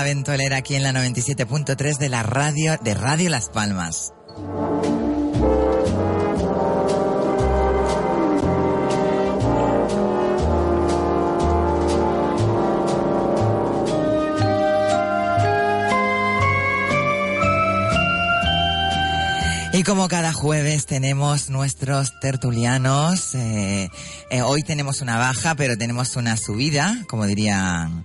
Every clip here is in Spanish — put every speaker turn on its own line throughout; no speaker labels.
La ventolera aquí en la 97.3 de la radio de Radio Las Palmas. Y como cada jueves tenemos nuestros tertulianos, eh, eh, hoy tenemos una baja, pero tenemos una subida, como dirían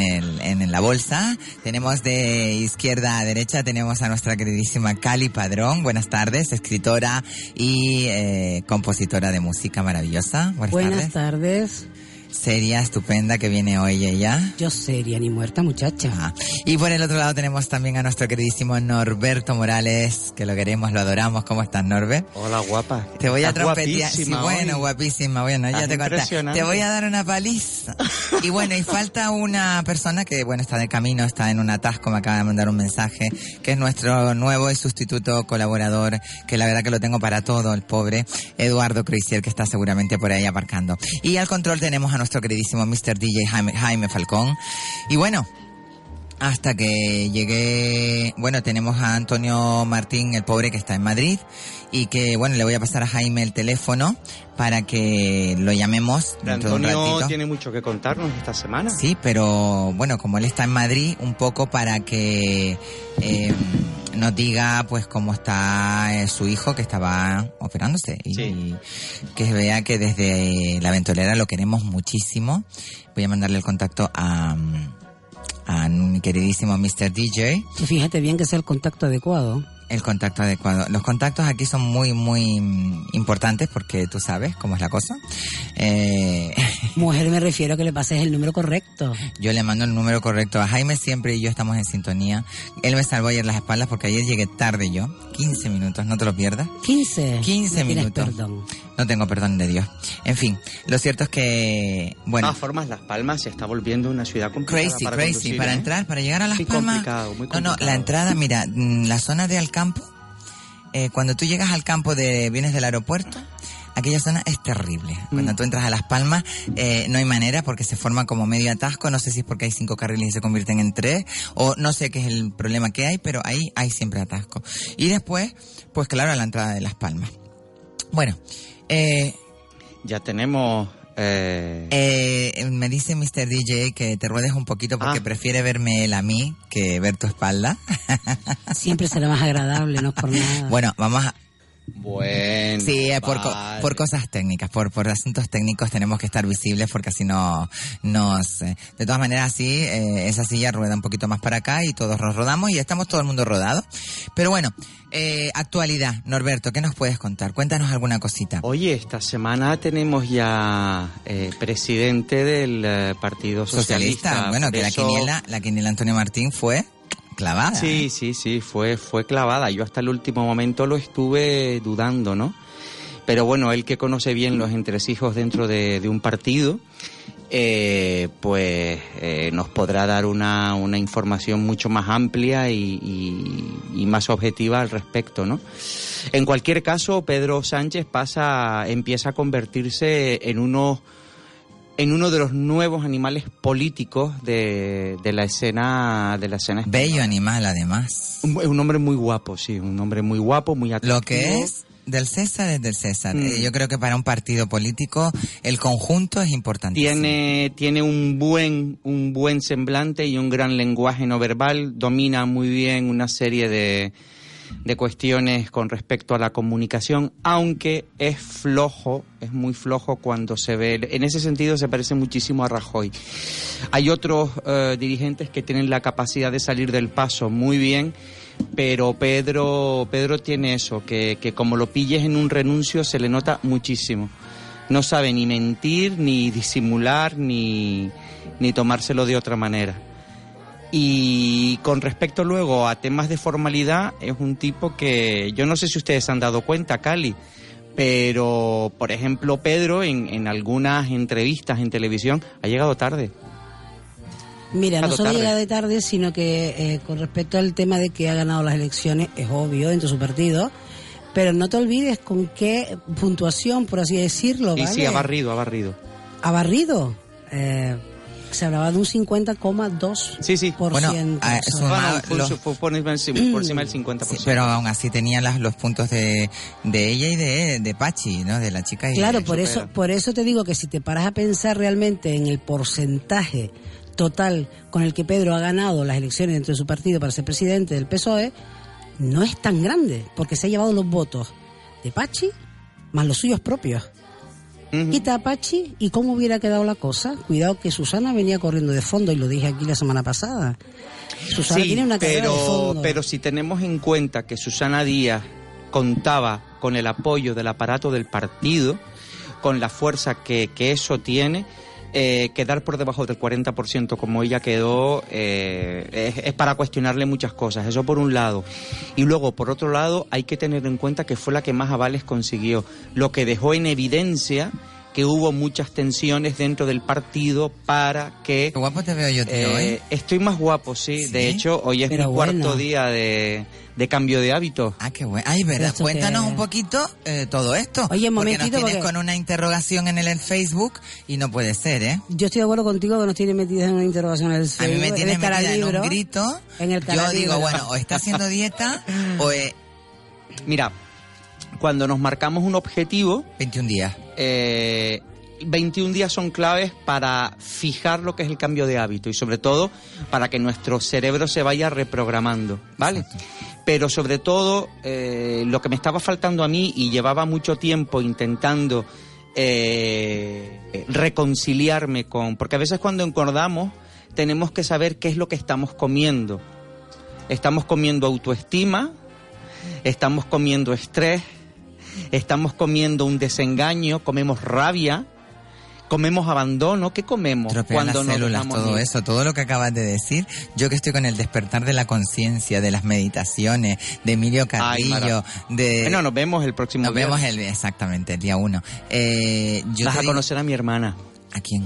en, el, en la bolsa. Tenemos de izquierda a derecha, tenemos a nuestra queridísima Cali Padrón. Buenas tardes, escritora y eh, compositora de música maravillosa. Buenas,
Buenas
tardes.
tardes.
Seria, estupenda, que viene hoy ella.
Yo seria ni muerta, muchacha.
Ajá. Y por el otro lado tenemos también a nuestro queridísimo Norberto Morales, que lo queremos, lo adoramos. ¿Cómo estás, Norbert?
Hola, guapa.
Te voy a trompetear. Sí, bueno,
hoy.
guapísima. Bueno, ya te. Te voy a dar una paliza. Y bueno, y falta una persona que, bueno, está de camino, está en un atasco, me acaba de mandar un mensaje, que es nuestro nuevo y sustituto colaborador, que la verdad que lo tengo para todo, el pobre, Eduardo Cruisier, que está seguramente por ahí aparcando. Y al control tenemos a nuestro queridísimo Mr. DJ Jaime, Jaime Falcón. Y bueno, hasta que llegué, bueno, tenemos a Antonio Martín, el pobre que está en Madrid, y que, bueno, le voy a pasar a Jaime el teléfono para que lo llamemos de un
Antonio
ratito.
tiene mucho que contarnos esta semana.
Sí, pero bueno, como él está en Madrid, un poco para que eh, nos diga pues cómo está eh, su hijo que estaba operándose y
Sí.
que vea que desde la ventolera lo queremos muchísimo. Voy a mandarle el contacto a, a mi queridísimo Mr. DJ.
Fíjate bien que sea el contacto adecuado.
El contacto adecuado. Los contactos aquí son muy, muy importantes porque tú sabes cómo es la cosa. Eh,
Mujer, me refiero a que le pases el número correcto.
Yo le mando el número correcto a Jaime siempre y yo estamos en sintonía. Él me salvó ayer las espaldas porque ayer llegué tarde yo. 15 minutos, no te lo pierdas.
15.
15
No tienes
minutos.
perdón.
No tengo perdón de Dios. En fin, lo cierto es que,
De
bueno,
todas formas, Las Palmas se está volviendo una ciudad complicada
crazy,
para
crazy.
conducir,
para
¿eh?
entrar, para llegar a Las
Muy
Palmas.
complicado, muy
No, no,
complicado.
la entrada, mira, mm, la zona de Alcampo, eh, cuando tú llegas al campo de, vienes del aeropuerto, aquella zona es terrible. Cuando
Mm.
tú entras a Las Palmas, eh, no hay manera porque se forma como medio atasco, no sé si es porque hay cinco carriles y se convierten en tres, o no sé qué es el problema que hay, pero ahí hay siempre atasco. Y después, pues claro, a la entrada de Las Palmas. Bueno, eh,
Ya tenemos... eh,
eh, me dice Mr. DJ que te ruedes un poquito porque
Ah.
prefiere verme él a mí que ver tu espalda.
Siempre será más agradable, no es por nada.
bueno, vamos a...
Bueno,
Sí, eh, por, co-
vale.
por cosas técnicas, por, por asuntos técnicos tenemos que estar visibles porque así no nos... eh, de todas maneras, sí, eh, esa silla rueda un poquito más para acá y todos nos rodamos y estamos todo el mundo rodado. Pero bueno, eh, actualidad, Norberto, ¿qué nos puedes contar? Cuéntanos alguna cosita.
Oye, esta semana tenemos ya eh, presidente del eh, Partido Socialista.
Socialista, bueno,
Por
que la quiniela, la quiniela Antonio Martín fue... clavada.
Sí,
¿eh?
sí, sí, fue, fue clavada. Yo hasta el último momento lo estuve dudando, ¿no? Pero bueno, él que conoce bien los entresijos dentro de, de un partido, eh, pues eh, nos podrá dar una, una información mucho más amplia y, y- y más objetiva al respecto, ¿no? En cualquier caso, Pedro Sánchez pasa, empieza a convertirse en uno en uno de los nuevos animales políticos de, de la escena de la escena española.
Bello animal, además.
Un, un hombre muy guapo, sí, un hombre muy guapo, muy atractivo.
Lo que es del César es del César.
Mm.
Eh, yo creo que para un partido político el conjunto es importantísimo.
Tiene, tiene un buen, un buen semblante y un gran lenguaje no verbal, domina muy bien una serie de, de cuestiones con respecto a la comunicación, aunque es flojo, es muy flojo cuando se ve, en ese sentido se parece muchísimo a Rajoy. Hay otros eh, dirigentes que tienen la capacidad de salir del paso muy bien, pero Pedro, Pedro tiene eso, que, que como lo pilles en un renuncio se le nota muchísimo. No sabe ni mentir, ni disimular, ni, ni tomárselo de otra manera. Y con respecto luego a temas de formalidad, es un tipo que yo no sé si ustedes se han dado cuenta, Cali, pero por ejemplo Pedro en, en algunas entrevistas en televisión ha llegado tarde.
Mira, no solo
tarde.
llega de tarde, sino que eh, con respecto al tema de que ha ganado las elecciones, es obvio dentro de su partido, pero no te olvides con qué puntuación, por así decirlo,
Y
¿vale?
sí, ha barrido, ha barrido.
Ha barrido. Eh, se hablaba de un 50,2%.
Sí, sí.
Bueno, son-
Bueno,
los-
fue por, encima, por encima del 50%.
Sí, pero aún así tenía las, los puntos de, de ella y de, de Pachi, ¿no? De la chica y
Claro, por eso, por eso te digo que si te paras a pensar realmente en el porcentaje total con el que Pedro ha ganado las elecciones dentro de su partido para ser presidente del PSOE, no es tan grande, porque se ha llevado los votos de Pachi más los suyos propios. Quita a Pachi y cómo hubiera quedado la cosa. Cuidado que Susana venía corriendo de fondo y lo dije aquí la semana pasada. Susana
Sí,
tiene una carrera de
pero,
fondo.
pero si tenemos en cuenta que Susana Díaz contaba con el apoyo del aparato del partido, con la fuerza que, que eso tiene, eh, quedar por debajo del 40% como ella quedó eh, es, es para cuestionarle muchas cosas, eso por un lado. Y luego, por otro lado, hay que tener en cuenta que fue la que más avales consiguió, lo que dejó en evidencia que hubo muchas tensiones dentro del partido para que
Qué guapo te veo yo, tío,
eh,
¿eh?
estoy más guapo, sí.
¿Sí?
De hecho, hoy es
Pero
mi cuarto día de, de cambio de hábito.
Ah, qué bueno. Ay, verdad.
Esto
Cuéntanos
que-
un poquito eh, todo esto.
Oye, un
porque nos
momentito,
tienes
porque-
con una interrogación en el, el Facebook y no puede ser, ¿eh?
Yo estoy de acuerdo contigo que nos tiene metidas en una interrogación en el
A mí
Facebook,
me
en
tiene
el
metida en un grito.
En el
Yo digo, bueno, o está haciendo dieta o es
Mira, cuando nos marcamos un objetivo,
21 días.
eh, 21 días son claves para fijar lo que es el cambio de hábito y sobre todo para que nuestro cerebro se vaya reprogramando, ¿vale?
Exacto.
Pero sobre todo eh, lo que me estaba faltando a mí y llevaba mucho tiempo intentando eh, reconciliarme con, porque a veces cuando engordamos tenemos que saber qué es lo que estamos comiendo. Estamos comiendo autoestima, estamos comiendo estrés, estamos comiendo un desengaño, comemos rabia, comemos abandono, ¿qué comemos
Tropean las
nos
células, todo
ir?
eso, todo lo que acabas de decir. Yo que estoy con el despertar de la conciencia, de las meditaciones, de Emilio
Ay,
Carrillo,
Mara.
de...
Bueno, nos vemos el próximo
nos
viernes.
vemos el, exactamente, el día uno. Eh, yo
Vas a
digo-
conocer a mi hermana.
¿A quién?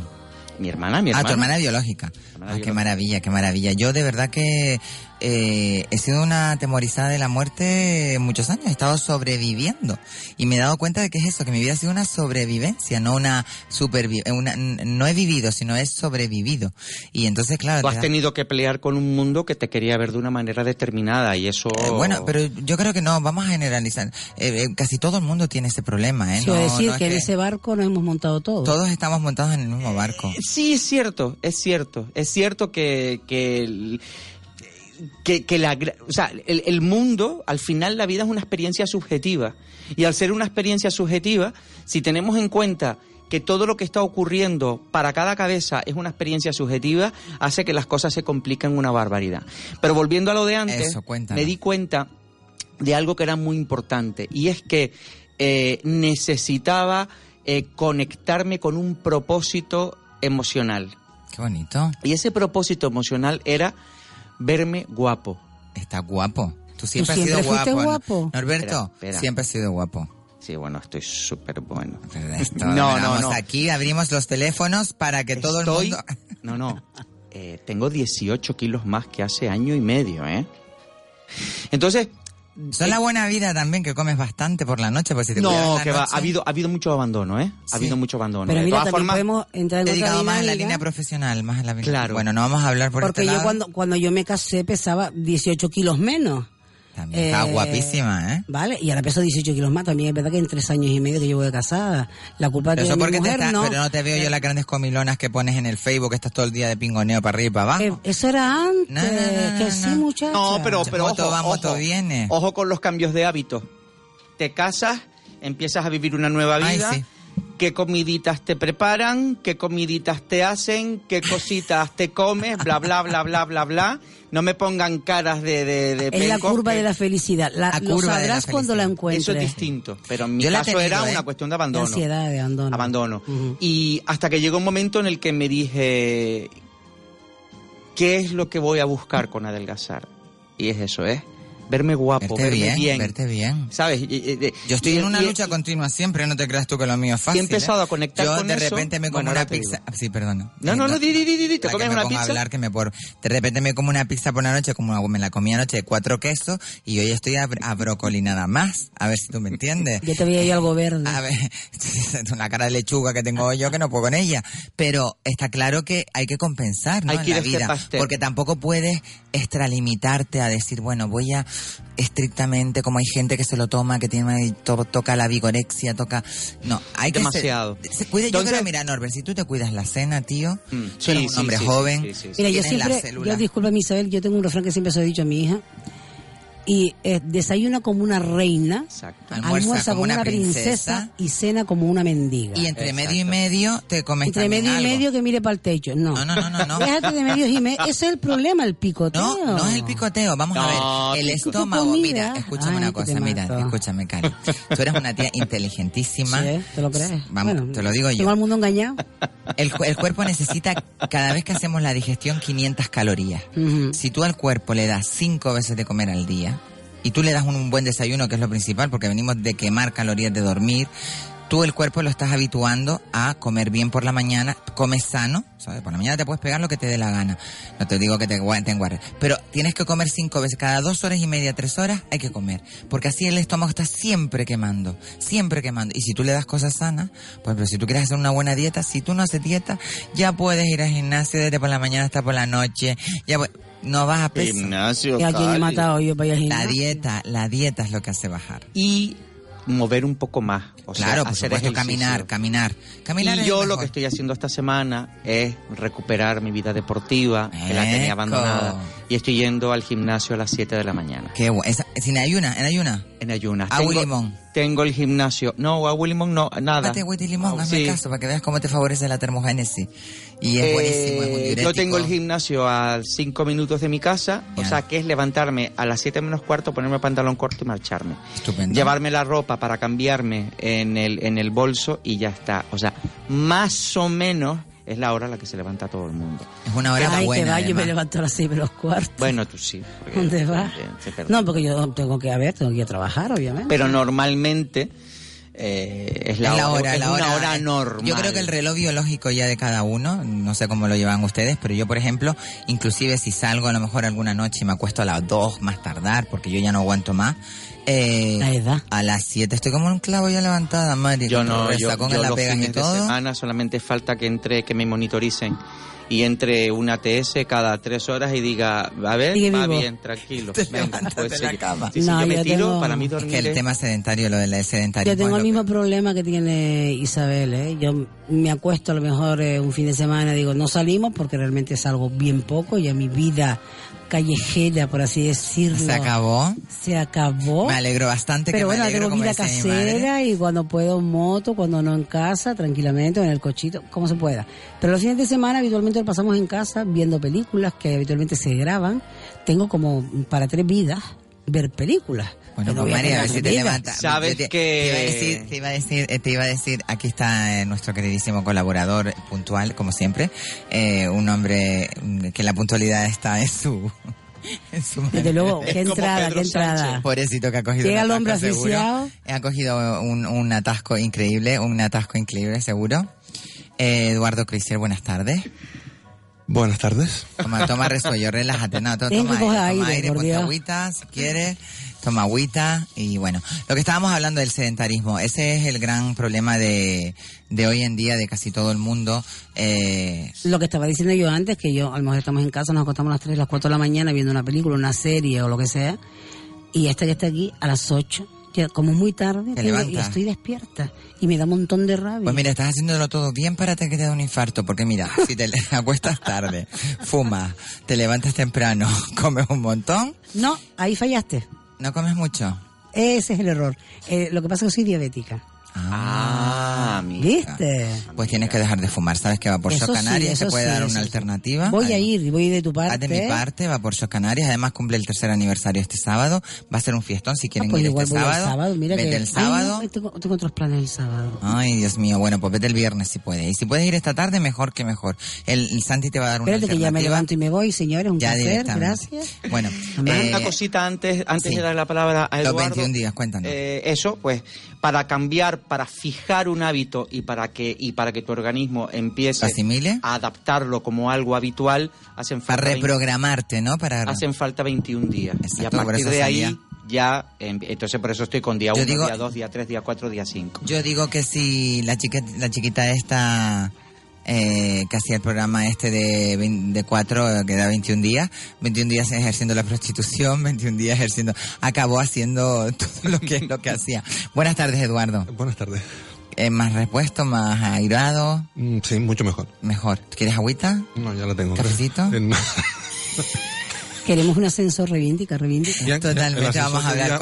Mi hermana, mi
Ah,
hermana.
tu hermana biológica. Ah, qué maravilla, qué maravilla. Yo de verdad que eh, he sido una atemorizada de la muerte muchos años. He estado sobreviviendo. Y me he dado cuenta de que es eso, que mi vida ha sido una sobrevivencia, no una supervivencia. No he vivido, sino he sobrevivido. Y entonces, claro...
Tú
te
has
da-
tenido que pelear con un mundo que te quería ver de una manera determinada y eso...
Eh, bueno, pero yo creo que no, vamos a generalizar. Eh, eh, casi todo el mundo tiene ese problema, ¿eh?
Quiero
No-
decir
no es
que en
que-
ese barco nos hemos montado todos.
Todos estamos montados en el mismo barco.
Sí, es cierto, es cierto. Es cierto que, que, que, que la, o sea, el, el mundo, al final la vida es una experiencia subjetiva. Y al ser una experiencia subjetiva, si tenemos en cuenta que todo lo que está ocurriendo para cada cabeza es una experiencia subjetiva, hace que las cosas se compliquen una barbaridad. Pero volviendo a lo de antes,
Eso,
me di cuenta de algo que era muy importante y es que eh, necesitaba eh, conectarme con un propósito emocional.
Qué bonito.
Y ese propósito emocional era verme guapo.
Está guapo. Tú siempre,
siempre
has sido guapo.
guapo.
Norberto,
Espera, espera.
siempre has sido guapo.
Sí, bueno, estoy súper bueno.
Esto,
No, no, no.
aquí, abrimos los teléfonos para que todo el
Estoy-
mundo...
No, no. Eh, tengo 18 kilos más que hace año y medio, ¿eh? Entonces...
Son la buena vida también, que comes bastante por la noche, pues si te cuidas
no, que va.
noche,
Ha habido, ha habido mucho abandono, ¿eh? Ha
Sí.
habido mucho abandono.
Pero
de
mira,
todas formas,
podemos entrar en
Te he
otra
dedicado más a la línea profesional, más a la
Claro.
Bueno, no vamos a hablar por
Porque
este
yo
lado.
cuando, cuando yo me casé pesaba 18 kilos menos.
También está
Eh,
guapísima, ¿eh?
Vale, y ahora peso 18 kilos más. También es verdad que en tres años y medio que llevo de casada. La culpa
Pero
de
eso
mi
porque te
mujer,
estás,
no.
pero no te veo yo las grandes comilonas que pones en el Facebook, que estás todo el día de pingoneo para arriba y para
Eh,
abajo.
eso era antes,
No, no, no,
que
no,
sí,
no.
muchacha.
No, pero, pero
Moto
ojo,
va, moto
ojo,
viene.
Ojo con los cambios de hábitos. Te casas, empiezas a vivir una nueva
Ay,
vida.
sí.
¿Qué comiditas te preparan? ¿Qué comiditas te hacen? ¿Qué cositas te comes? Bla, bla, bla, bla, bla, bla. No me pongan caras de, de, de
Es la curva de la felicidad. La,
La
lo
de la
sabrás cuando la encuentres.
Eso es distinto. Pero en mi
Yo
caso
tenido,
era
¿eh?
una cuestión de
De
abandono.
ansiedad, de abandono.
abandono. Y hasta que llegó un momento en el que me dije, ¿qué es lo que voy a buscar con adelgazar? Y es eso, ¿eh? Verme guapo,
Verte
verme
bien,
bien.
verte bien.
¿Sabes? Y- y- y-
Yo estoy
y-
en una
y-
lucha continua siempre, no te creas tú que lo mío es fácil.
he empezado
¿eh?
a conectar
Yo
con
de
eso.
repente me como
Bueno,
una pizza.
digo.
Ah, Sí, perdona.
No, no, no, di, di, di, di, te comes
me
una pizza.
hablar que me por de repente me como una pizza por la noche como me la comí anoche de cuatro quesos y hoy estoy a, a brócoli nada más a ver si tú me entiendes
Ya te veía yo algo verde.
a ver, una cara de lechuga que tengo yo que no puedo con ella. Pero está claro que hay que compensar, ¿no?
Hay
en
que
la
este
vida. Porque tampoco puedes extralimitarte a decir, bueno, voy a estrictamente, como hay gente que se lo toma, que tiene to- toca la vigorexia, toca. No, hay que.
Demasiado.
se cuide, yo creo, mira, Norbert, si tú te cuidas la cena, tío,
Mm,
eres un
sí,
hombre
sí,
joven.
sí, sí, sí.
Mira, yo siempre, yo disculpa, Isabel, yo tengo un refrán que siempre se lo he dicho a mi hija. Y eh, desayuna como una reina,
Exacto.
Almuerza como una
princesa,
princesa
y cena como una mendiga.
Y entre
Exacto.
medio y medio te comes
Entre medio y medio que mire para el techo. No.
No, no, no, no, no.
Déjate de medios y medio. Ese es el problema, el picoteo.
No, no es el picoteo. Vamos
No,
a ver. El estómago, mira, escúchame
Ay,
una cosa, mira, escúchame, Cari. Tú eres una tía inteligentísima.
Sí, ¿Te lo crees?
Vamos,
Bueno,
te lo digo
Tengo
yo.
al mundo engañado.
El, cu- el cuerpo necesita, cada vez que hacemos la digestión, 500 calorías. Si tú al cuerpo le das cinco veces de comer al día, y tú le das un, buen desayuno, que es lo principal, porque venimos de quemar calorías de dormir, tú el cuerpo lo estás habituando a comer bien por la mañana, comes sano, ¿sabes? Por la mañana te puedes pegar lo que te dé la gana. No te digo que te, te. Pero tienes que comer cinco veces, cada dos horas y media, tres horas, hay que comer. Porque así el estómago está siempre quemando, siempre quemando. Y si tú le das cosas sanas, por ejemplo, si tú quieres hacer una buena dieta, si tú no haces dieta, ya puedes ir al gimnasio desde por la mañana hasta por la noche, ya pu- no vas a pesar.
Gimnasio,
¿Y a quién he matado yo para ir al
La
gimnasio?
dieta, la dieta es lo que hace bajar.
Y mover un poco más. O sea,
claro, por
hacer
supuesto, caminar, caminar. Caminar
y yo lo que estoy haciendo esta semana es recuperar mi vida deportiva, que la tenía abandonada. Y estoy yendo al gimnasio a las 7 de la mañana.
Qué bu- esa- sin ayuna, en ayuna.
En ayunas.
Agua
Tengo-
limón.
Tengo el gimnasio. No, agua y limón no, nada.
Pate, agüita y limón,
Ah,
hazme
sí.
caso para que veas cómo te favorece la termogénesis. Y es
Eh,
buenísimo, es un diurético.
yo tengo el gimnasio a 5 minutos de mi casa, o sea que es levantarme a las 7 menos cuarto, ponerme el pantalón corto y marcharme.
Estupendo.
Llevarme la ropa para cambiarme en el, en el bolso y ya está. O sea, más o menos es la hora a la que se levanta todo el mundo.
Es una hora
Ay,
buena,
que va, yo me levanto a las seis menos cuarto.
Bueno, tú sí.
¿Dónde vas?
eh,
No, porque yo tengo que, a ver, tengo que ir a trabajar, obviamente.
Pero normalmente eh, es la,
Es la hora,
es
la
una
hora.
hora normal.
Yo creo que el reloj biológico ya de cada uno, no sé cómo lo llevan ustedes, pero yo, por ejemplo, inclusive si salgo a lo mejor alguna noche y me acuesto a las 2 más tardar, porque yo ya no aguanto más, eh,
La edad.
a las 7 estoy como un clavo ya levantada, madre,
Yo no, yo, yo
la
los
y
fines de semana solamente falta que entre, que me monitoricen y entre una TS cada tres horas y diga, a ver,
Sigue
va
vivo.
bien, tranquilo. Venga, pues
de la cama.
Sí, sí,
No,
yo me tiro,
tengo-
para mí
Es
dormir
que el
es-
tema sedentario, lo del sedentarismo.
Yo tengo
es
el mismo
que-
problema que tiene Isabel, ¿eh? Yo me acuesto a lo mejor eh, un fin de semana, digo, no salimos porque realmente salgo bien poco, ya mi vida callejera, por así decirlo,
Se acabó.
se acabó.
Me alegro bastante
Pero
que
bueno,
me alegro,
tengo vida casera y cuando puedo moto, cuando no en casa, tranquilamente, en el cochito, como se pueda. Pero los fines de semana habitualmente lo pasamos en casa viendo películas que habitualmente se graban. Tengo como para tres vidas ver películas.
Bueno, pues María, a ver si te levantas.
Sabes
te,
que-
Te iba a decir, te iba a decir, eh, te iba a decir, aquí está eh, nuestro queridísimo colaborador puntual, como siempre. Eh, un hombre mm, que la puntualidad está en su...
Desde luego, qué entrada, qué entrada.
Pobrecito que ha cogido
Llega
un
el hombre
seguro. Ha cogido un, un atasco increíble, un atasco increíble seguro. Eh, Eduardo Cristier, buenas tardes.
Buenas tardes.
Toma, toma resuello, relájate. No, toma
coger
aire, toma
aire,
aire, ponte agüita si quieres. Toma agüita y bueno, lo que estábamos hablando del sedentarismo, ese es el gran problema de, de hoy en día de casi todo el mundo. Eh,
Lo que estaba diciendo yo antes, que yo, a lo mejor estamos en casa, nos acostamos a las 3, las 4 de la mañana viendo una película, una serie o lo que sea, y esta que está aquí a las 8, ya como muy tarde, y estoy despierta, y me da un montón de rabia.
Pues mira, estás haciéndolo todo bien para que te dé un infarto, porque mira, si te acuestas tarde, fumas, te levantas temprano, comes un montón,
No, ahí fallaste.
No comes mucho.
Ese es el error. Eh, lo que pasa es que soy diabética.
Ah, mira.
¿Viste?
Pues tienes que dejar de fumar, sabes que Vapor
Eso
Shock
sí,
Canarias te puede
sí,
dar una
sí.
alternativa.
Voy a
Además-
ir, voy de tu parte.
Ah, de mi parte, Vapor Shock Canarias, además cumple el tercer aniversario este sábado, va a ser un fiestón si
Ah,
quieren
pues
ir
igual
este
voy
sábado.
el sábado. Mira
vete
que...
el
Ay,
sábado.
no, tengo, tengo otros planes el sábado.
Ay, Dios mío, bueno, pues vete el viernes si puedes. Y si puedes ir esta tarde, mejor que mejor. El, el Santi te va a dar una
Espérate que ya me
alternativa.
levanto y me voy, señores, un
Ya
placer, gracias.
Bueno,
Mamá.
eh,
Una cosita antes, antes
sí.
de dar la palabra a
Los
Eduardo.
21 días, cuéntanos.
Eh, eso, pues, para cambiar, para fijar un hábito y para que y para que tu organismo empiece
¿Asimile?
a adaptarlo como algo habitual, hacen
para
falta, 20
reprogramarte, ¿no? Para
hacen falta 21 días. y
Exacto,
a
por
partir de ahí ya, em, entonces por eso estoy con día
Yo
1,
digo-
día 2, día 3, día 4, día 5.
Yo digo que si la chica, la chiquita esta eh, que hacía el programa este de, vein- de cuatro, eh, que da 21 días, 21 días ejerciendo la prostitución, 21 días ejerciendo, acabó haciendo todo lo que, lo que hacía. Buenas tardes, Eduardo.
Buenas tardes.
Eh, más repuesto, más airado,
Mm, Sí, mucho mejor.
mejor. ¿Quieres agüita?
No, ya la tengo.
¿Cafecito?
Eh, no.
Queremos un ascensor reivindica, reivindica.
Bien,
Totalmente, vamos a hablar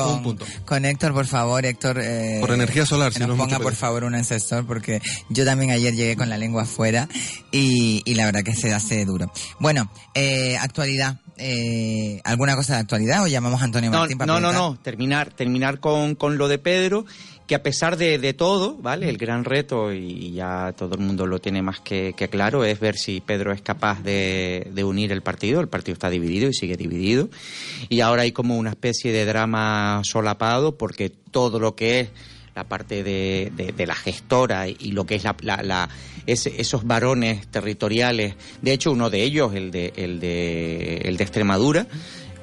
con, Héctor, por favor, Héctor. eh,
Por energía solar,
que
si
nos
no
ponga, por favor, un ascensor, porque yo también ayer llegué con la lengua afuera y, y la verdad que se hace duro. Bueno, eh, actualidad. Eh, ¿Alguna cosa de actualidad o llamamos a Antonio
No,
Martín para
no, no,
preguntar?
no, terminar, terminar con, con lo de Pedro, que a pesar de, de todo, ¿vale? El gran reto, y ya todo el mundo lo tiene más que, que claro, es ver si Pedro es capaz de, de unir el partido. El partido está dividido y sigue dividido. Y ahora hay como una especie de drama solapado, porque todo lo que es la parte de, de- la gestora y lo que es la, la- esos varones territoriales. De hecho, uno de ellos, el de, el de, el de Extremadura.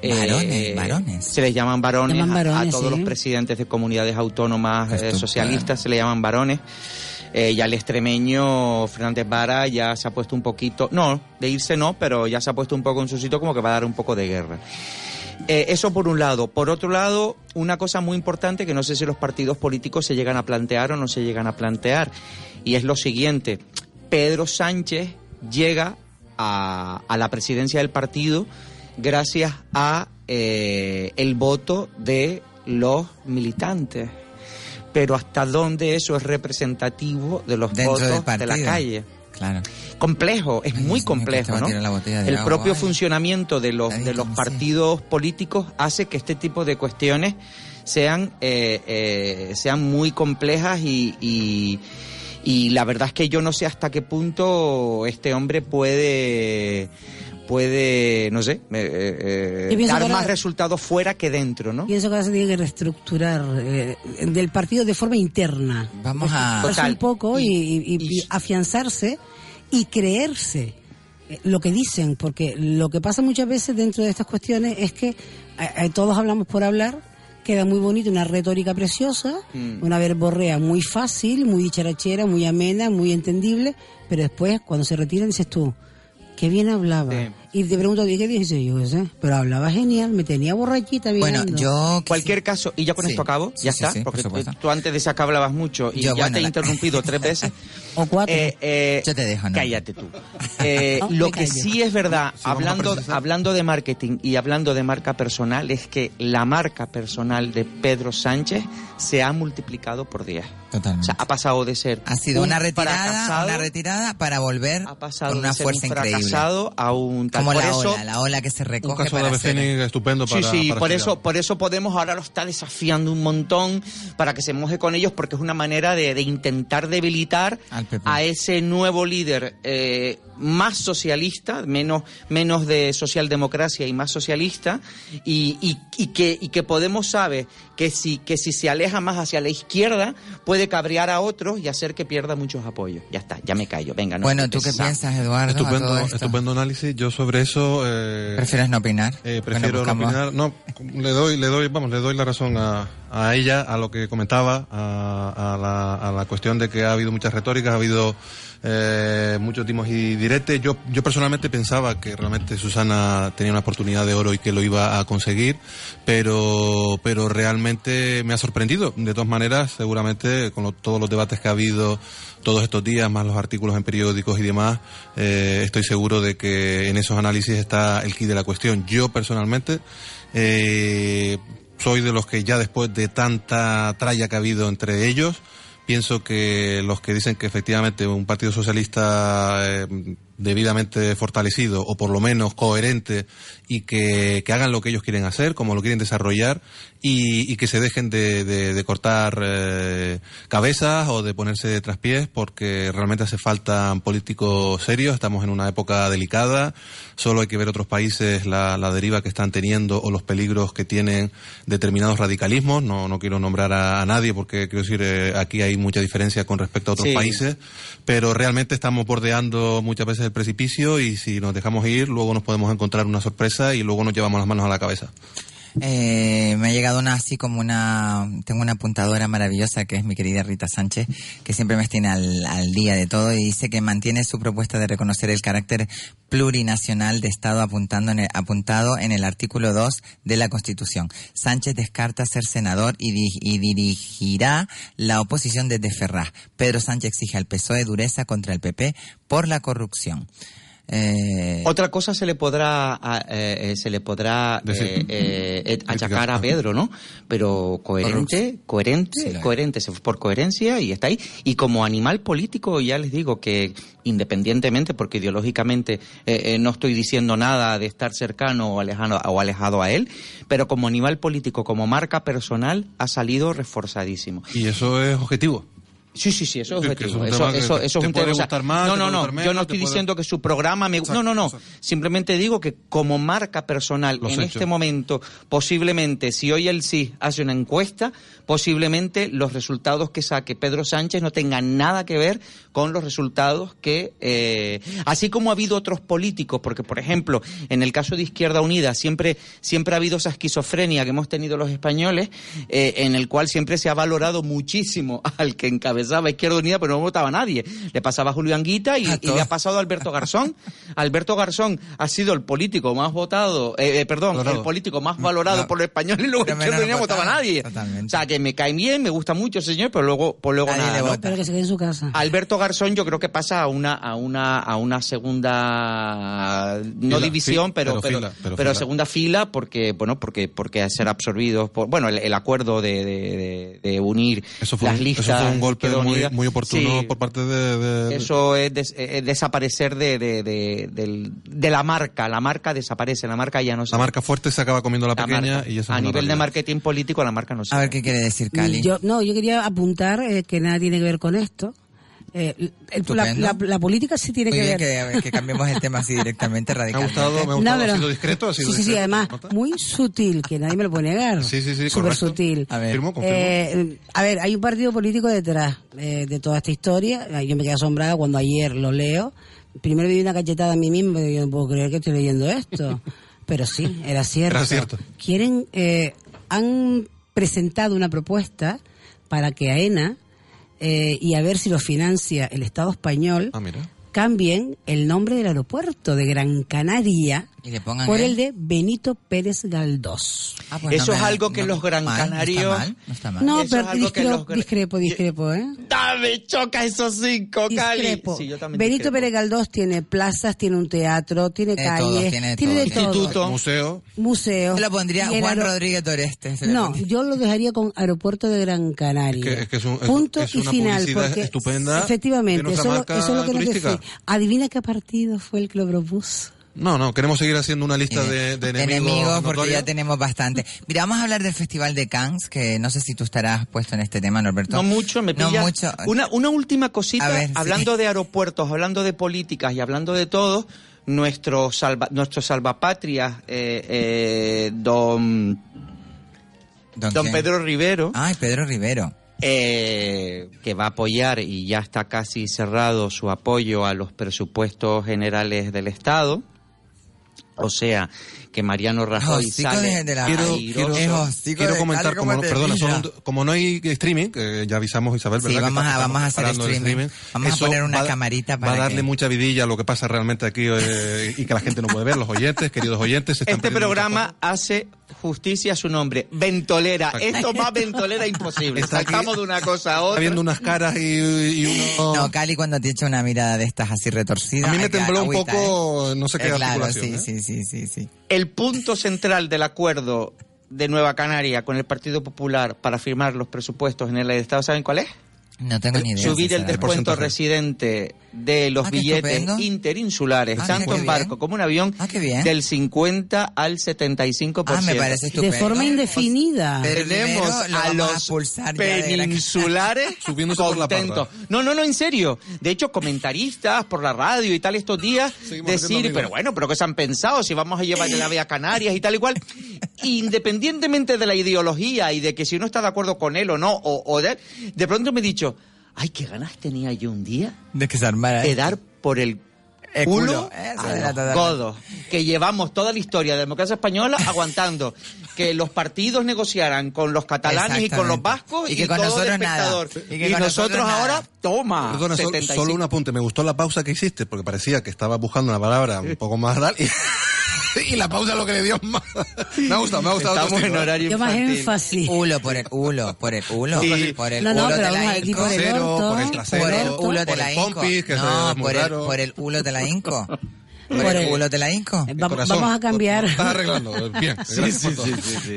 Varones, varones.
Se les llaman varones,
Llaman
a- todos
sí.
los presidentes de comunidades autónomas eh, socialistas, se le llaman varones. Eh, y al extremeño Fernández Vara ya se ha puesto un poquito, no, de irse no, pero ya se ha puesto un poco en su sitio como que va a dar un poco de guerra. Eh, eso por un lado. Por otro lado, una cosa muy importante que no sé si los partidos políticos se llegan a plantear o no se llegan a plantear, y es lo siguiente. Pedro Sánchez llega a, a la presidencia del partido gracias a eh, el voto de los militantes. Pero hasta dónde eso es representativo de los
Dentro
votos de la calle
Claro.
complejo, es
Ay,
muy complejo, ¿no? El
agua,
propio
ay.
funcionamiento de los
Ay,
de los partidos políticos hace que este tipo de cuestiones sean eh, eh, sean muy complejas y, y y la verdad es que yo no sé hasta qué punto este hombre puede puede no sé eh, eh,
pienso
dar más resultados fuera que dentro, ¿no?
Pienso que ahora se tiene que reestructurar eh, del partido de forma interna.
Vamos a-
Total.
un poco y, y- y-
Y-
y afianzarse y creerse eh, lo que dicen, porque lo que pasa muchas veces dentro de estas cuestiones es que eh, eh, todos hablamos por hablar, queda muy bonito, una retórica preciosa,
Mm.
una verborrea muy fácil, muy dicharachera, muy amena, muy entendible, pero después cuando se retiran dices tú, qué bien hablaba. Y te pregunto, ¿y qué dices? Yo qué sé, pero hablaba genial, me tenía borrachita
Bueno,
mirando.
yo...
Cualquier caso, y ya con
Sí.
esto acabo,
Sí,
ya
sí,
está,
por
porque tú, antes de esa que hablabas mucho y
Yo,
ya
bueno,
te he
la-
interrumpido tres veces.
O cuatro.
Eh, eh,
Yo te dejo, ¿no?
Cállate tú. Eh,
No,
lo que
callo.
sí es verdad, hablando, hablando de marketing y hablando de marca personal, es que la marca personal de Pedro Sánchez se ha multiplicado por 10. O
Totalmente.
sea, ha pasado de ser
ha sido
un
una retirada,
fracasado,
una retirada para volver
ha pasado
con una
de ser
fuerza
un
increíble.
fracasado a un
Como Como
por
la
eso,
ola, la ola que se
Un
recoge
caso de
para hacer...
Aveceni estupendo para.
sí, sí,
para
por
estudiar.
eso, por eso Podemos ahora lo está desafiando un montón para que se moje con ellos, porque es una manera de, de intentar debilitar a ese nuevo líder eh, más socialista, menos, menos de socialdemocracia y más socialista, y, y- y que, y que Podemos sabe que si, que si se aleja más hacia la izquierda, puede cabrear a otros y hacer que pierda muchos apoyos. Ya está, ya me callo. Venga, no
Bueno, ¿tú qué piensas, Eduardo?
Estupendo, estupendo análisis. Yo sobre eso. Eh,
¿Prefieres no opinar?
Eh,
Bueno,
prefiero no opinar. No, le doy, le doy, vamos, le doy la razón a, a ella, a lo que comentaba, a, a la, a la cuestión de que ha habido muchas retóricas, ha habido eh, muchos timos y diretes. Yo, yo personalmente pensaba que realmente Susana tenía una oportunidad de oro y que lo iba a conseguir, pero, pero realmente me ha sorprendido. De todas maneras, seguramente con lo- todos los debates que ha habido todos estos días, más los artículos en periódicos y demás, eh, estoy seguro de que en esos análisis está el key de la cuestión. Yo personalmente eh, soy de los que ya después de tanta tralla que ha habido entre ellos, pienso que los que dicen que efectivamente un partido socialista eh, debidamente fortalecido o por lo menos coherente y que, que hagan lo que ellos quieren hacer, como lo quieren desarrollar y, y que se dejen de, de- de cortar eh, cabezas o de ponerse de traspiés porque realmente hace falta políticos serios, estamos en una época delicada, solo hay que ver otros países la, la deriva que están teniendo o los peligros que tienen determinados radicalismos, no, no quiero nombrar a, a nadie porque quiero decir eh, aquí hay mucha diferencia con respecto a otros
Sí.
países, pero realmente estamos bordeando muchas veces el precipicio y si nos dejamos ir luego nos podemos encontrar una sorpresa y luego nos llevamos las manos a la cabeza.
Eh, me ha llegado una así como una, tengo una apuntadora maravillosa que es mi querida Rita Sánchez, que siempre me tiene al, día de todo y dice que mantiene su propuesta de reconocer el carácter plurinacional de Estado apuntando en el- apuntado en el artículo 2 de la Constitución. Sánchez descarta ser senador y, di- y dirigirá la oposición desde Ferraz. Pedro Sánchez exige al PSOE dureza contra el PP por la corrupción. Eh,
Otra cosa se le podrá eh, eh, se le podrá eh, achacar a. Pedro, ¿no? Pero coherente, coherente,
Sí,
coherente, se fue por coherencia y está ahí. Y como animal político, ya les digo que independientemente, porque ideológicamente eh, eh, no estoy diciendo nada de estar cercano o alejado, o alejado a él, pero como animal político, como marca personal, ha salido reforzadísimo.
Y eso es objetivo.
Sí, sí, sí, eso es objetivo.
eso
Eso, eso, es un tema. no, no, no. yo no estoy diciendo que su programa me.
Exacto,
no, no, no. Simplemente digo que como marca personal en este momento, posiblemente, si hoy el sí hace una encuesta, posiblemente los resultados que saque Pedro Sánchez no tengan nada que ver con los resultados que. eh, así como ha habido otros políticos, porque, por ejemplo, en el caso de Izquierda Unida, siempre, siempre ha habido esa esquizofrenia que hemos tenido los españoles, eh, en el cual siempre se ha valorado muchísimo al que encabezaba Izquierda Unida, pero no votaba a nadie. Le pasaba a Julio Anguita y, le ha pasado a Alberto Garzón. Alberto Garzón ha sido el político más votado, eh, eh, perdón,
Valorado.
el político más valorado
No.
por los españoles y luego Izquierda Unida no votaba a nadie.
Totalmente.
O sea, que me cae bien, me gusta mucho ese señor, pero luego, pues luego
Nadie
nada.
le
¿no?
vota.
Pero que se quede en su casa.
Alberto Garzón yo creo que pasa a una a una a una segunda no
Fila,
división
fi-
pero
pero
pero,
fila, pero
pero
fila.
segunda fila porque bueno porque porque a ser absorbidos por bueno el, el acuerdo de, de, de- de unir
Eso fue,
las
un,
listas
eso fue un golpe muy, muy oportuno
Sí,
por parte de... de-
eso es, des- es desaparecer de, de, de, del- de la marca la marca desaparece la marca ya no se
La marca fuerte se acaba comiendo la
la
pequeña
marca.
y eso
a nivel de marketing político la marca no se
a ver qué quiere decir Cali.
Yo, no, yo quería apuntar eh, que nada tiene que ver con esto. Eh, el- la,
Estupendo.
la- la política sí tiene
Muy
que
bien
ver.
que, que cambiemos el tema así directamente,
Me ha gustado, me ha
No,
gustado.
pero-
ha sido discreto, ha sido
sí, sí, además, muy sutil, que nadie me lo puede negar.
Sí, sí, sí,
Súper sutil.
A ver.
Confirmo, confirmo.
Eh, a ver, hay un partido político detrás eh, de toda esta historia. Yo me quedé asombrada cuando ayer lo leo. Primero vi una cachetada a mí mismo y yo no puedo creer que estoy leyendo esto. Pero sí, era cierto.
Era cierto.
Quieren, eh, han presentado una propuesta para que AENA eh, y a ver si lo financia el Estado español
Ah,
cambien el nombre del aeropuerto de Gran Canaria
Y le pongan
por
el-
el de Benito Pérez Galdós.
Ah, pues
Eso
no
es algo que
no-
los gran
mal,
canarios-
No está mal, no está mal.
Pero discrepo, discrepo, discrepo, ¿eh?
Dame, choca esos cinco, Cali.
Discrepo.
Sí, yo también
Benito
discrepo.
Pérez Galdós tiene plazas, tiene un teatro, tiene
todo,
calles,
tiene
tiene,
todo,
de
tiene
todo.
Instituto.
Museo.
Museo.
Yo lo pondría Juan Rodríguez Toreste.
No,
pondría.
yo lo dejaría con Aeropuerto de Gran Canaria.
Es que- es que es un-
Punto
es
y
una
final. Porque
estupenda
Efectivamente, eso, es lo que nos decía. Adivina qué partido fue el que lo propuso.
No, no, queremos seguir haciendo una lista de, de enemigos.
porque
notorios.
ya tenemos bastante. Mira, vamos a hablar del Festival de Cannes, que no sé si tú estarás puesto en este tema, Norberto.
No mucho, me
No
pilla.
mucho.
Una, una última cosita,
sí.
hablando de aeropuertos, hablando de políticas y hablando de todo, nuestro salva, nuestro salvapatrias, eh, eh, don,
¿Don?
Pedro Rivero,
Ay, Pedro Rivero.
eh, que va a apoyar y ya está casi cerrado su apoyo a los presupuestos generales del Estado. O sea, que Mariano Rajoy sale
de- de la-
Quiero,
Es
comentar, como,
como
no-
te
perdona, un- como no hay streaming, que ya avisamos Isabel,
Sí,
¿verdad? Que
vamos a- vamos a hacer streaming. Vamos a poner una
va-
camarita para
Va a darle
que-
mucha vidilla a lo que pasa realmente aquí eh, y que la gente no puede ver, los oyentes, queridos oyentes. se están
Este programa hace justicia a su nombre. Ventolera. Esto más ventolera imposible.
Está aquí-
Saltamos de una cosa a
Está
otra.
viendo unas caras y, y uno...
No, Cali cuando te echa una mirada de estas así retorcida.
a mí me tembló un poco,
¿eh?
no sé qué
Eh, claro, sí,
¿eh?
sí, sí, sí, sí.
El punto central del acuerdo de Nueva Canaria con el Partido Popular para firmar los presupuestos en el Estado, ¿saben cuál es?
No tengo ni idea.
Subir el descuento residente de los
Ah,
billetes interinsulares,
Ah,
tanto en
bien.
barco como en avión,
Ah, qué bien.
del 50 al 75%.
Ah, me parece
De forma indefinida.
Tenemos a
a
los
la-
peninsulares contentos. No, no, no, en serio. De hecho, comentaristas por la radio y tal estos días
Seguimos
decir, pero bueno, pero ¿qué se han pensado? Si vamos a llevar la ave a Canarias y tal y cual. Independientemente de la ideología y de que si uno está de acuerdo con él o no, o, o de, de pronto me he dicho, ay, qué ganas tenía yo un día
De que se armara.
de dar por el
El
culo,
culo,
a los godos, que llevamos toda la historia de la democracia española aguantando que los partidos negociaran con los catalanes y con los vascos
Y que con
todo
nosotros nada.
espectador.
Y
Y,
que con
nosotros
nosotros
ahora,
nada.
toma,
Perdona, sol-
75.
solo un apunte. Me gustó la pausa que hiciste porque parecía que estaba buscando una palabra un poco más tal y, y la pausa lo que le dio más. Me ha gustado, me ha gustado.
Estamos en horario
Yo más énfasis.
Hulo por el hulo, por el hulo,
Sí.
por el
No, no,
hulo
pero
de
vamos
la inco.
por el
Trasero,
orto,
por el trasero,
Por el de
por
la
el
inco.
que
no, por el, por el de la inco. Por,
Por
el
el-
hulo de la inco.
El
va-
corazón.
vamos a cambiar.
Lo Estás arreglando. Bien. todo.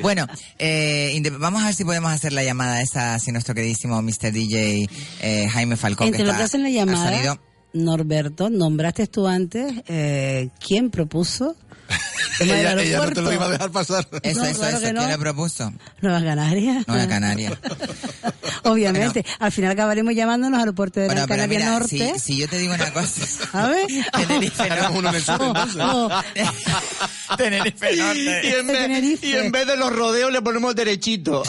Bueno, eh, vamos a ver si podemos hacer la llamada esa, si nuestro queridísimo Mr. DJ eh, Jaime Falcón.
Entre lo
está
que hacen la llamada. Norberto, nombraste tú antes eh, quién propuso
Ella, ella no te lo iba a dejar pasar.
Eso,
No,
eso,
claro
eso.
que no.
¿Quién lo propuso?
Nueva Canarias.
Nueva Canaria.
Obviamente. Al final acabaremos llamándonos aeropuerto de
Bueno,
Gran
pero
Canaria
mira,
Norte.
si, si yo te digo una cosa...
A ver.
Tenerife
Haremos uno en el sur, entonces.
Oh,
Tenerife Norte.
Y en, vez,
Tenerife.
y en vez de los rodeos le ponemos derechito.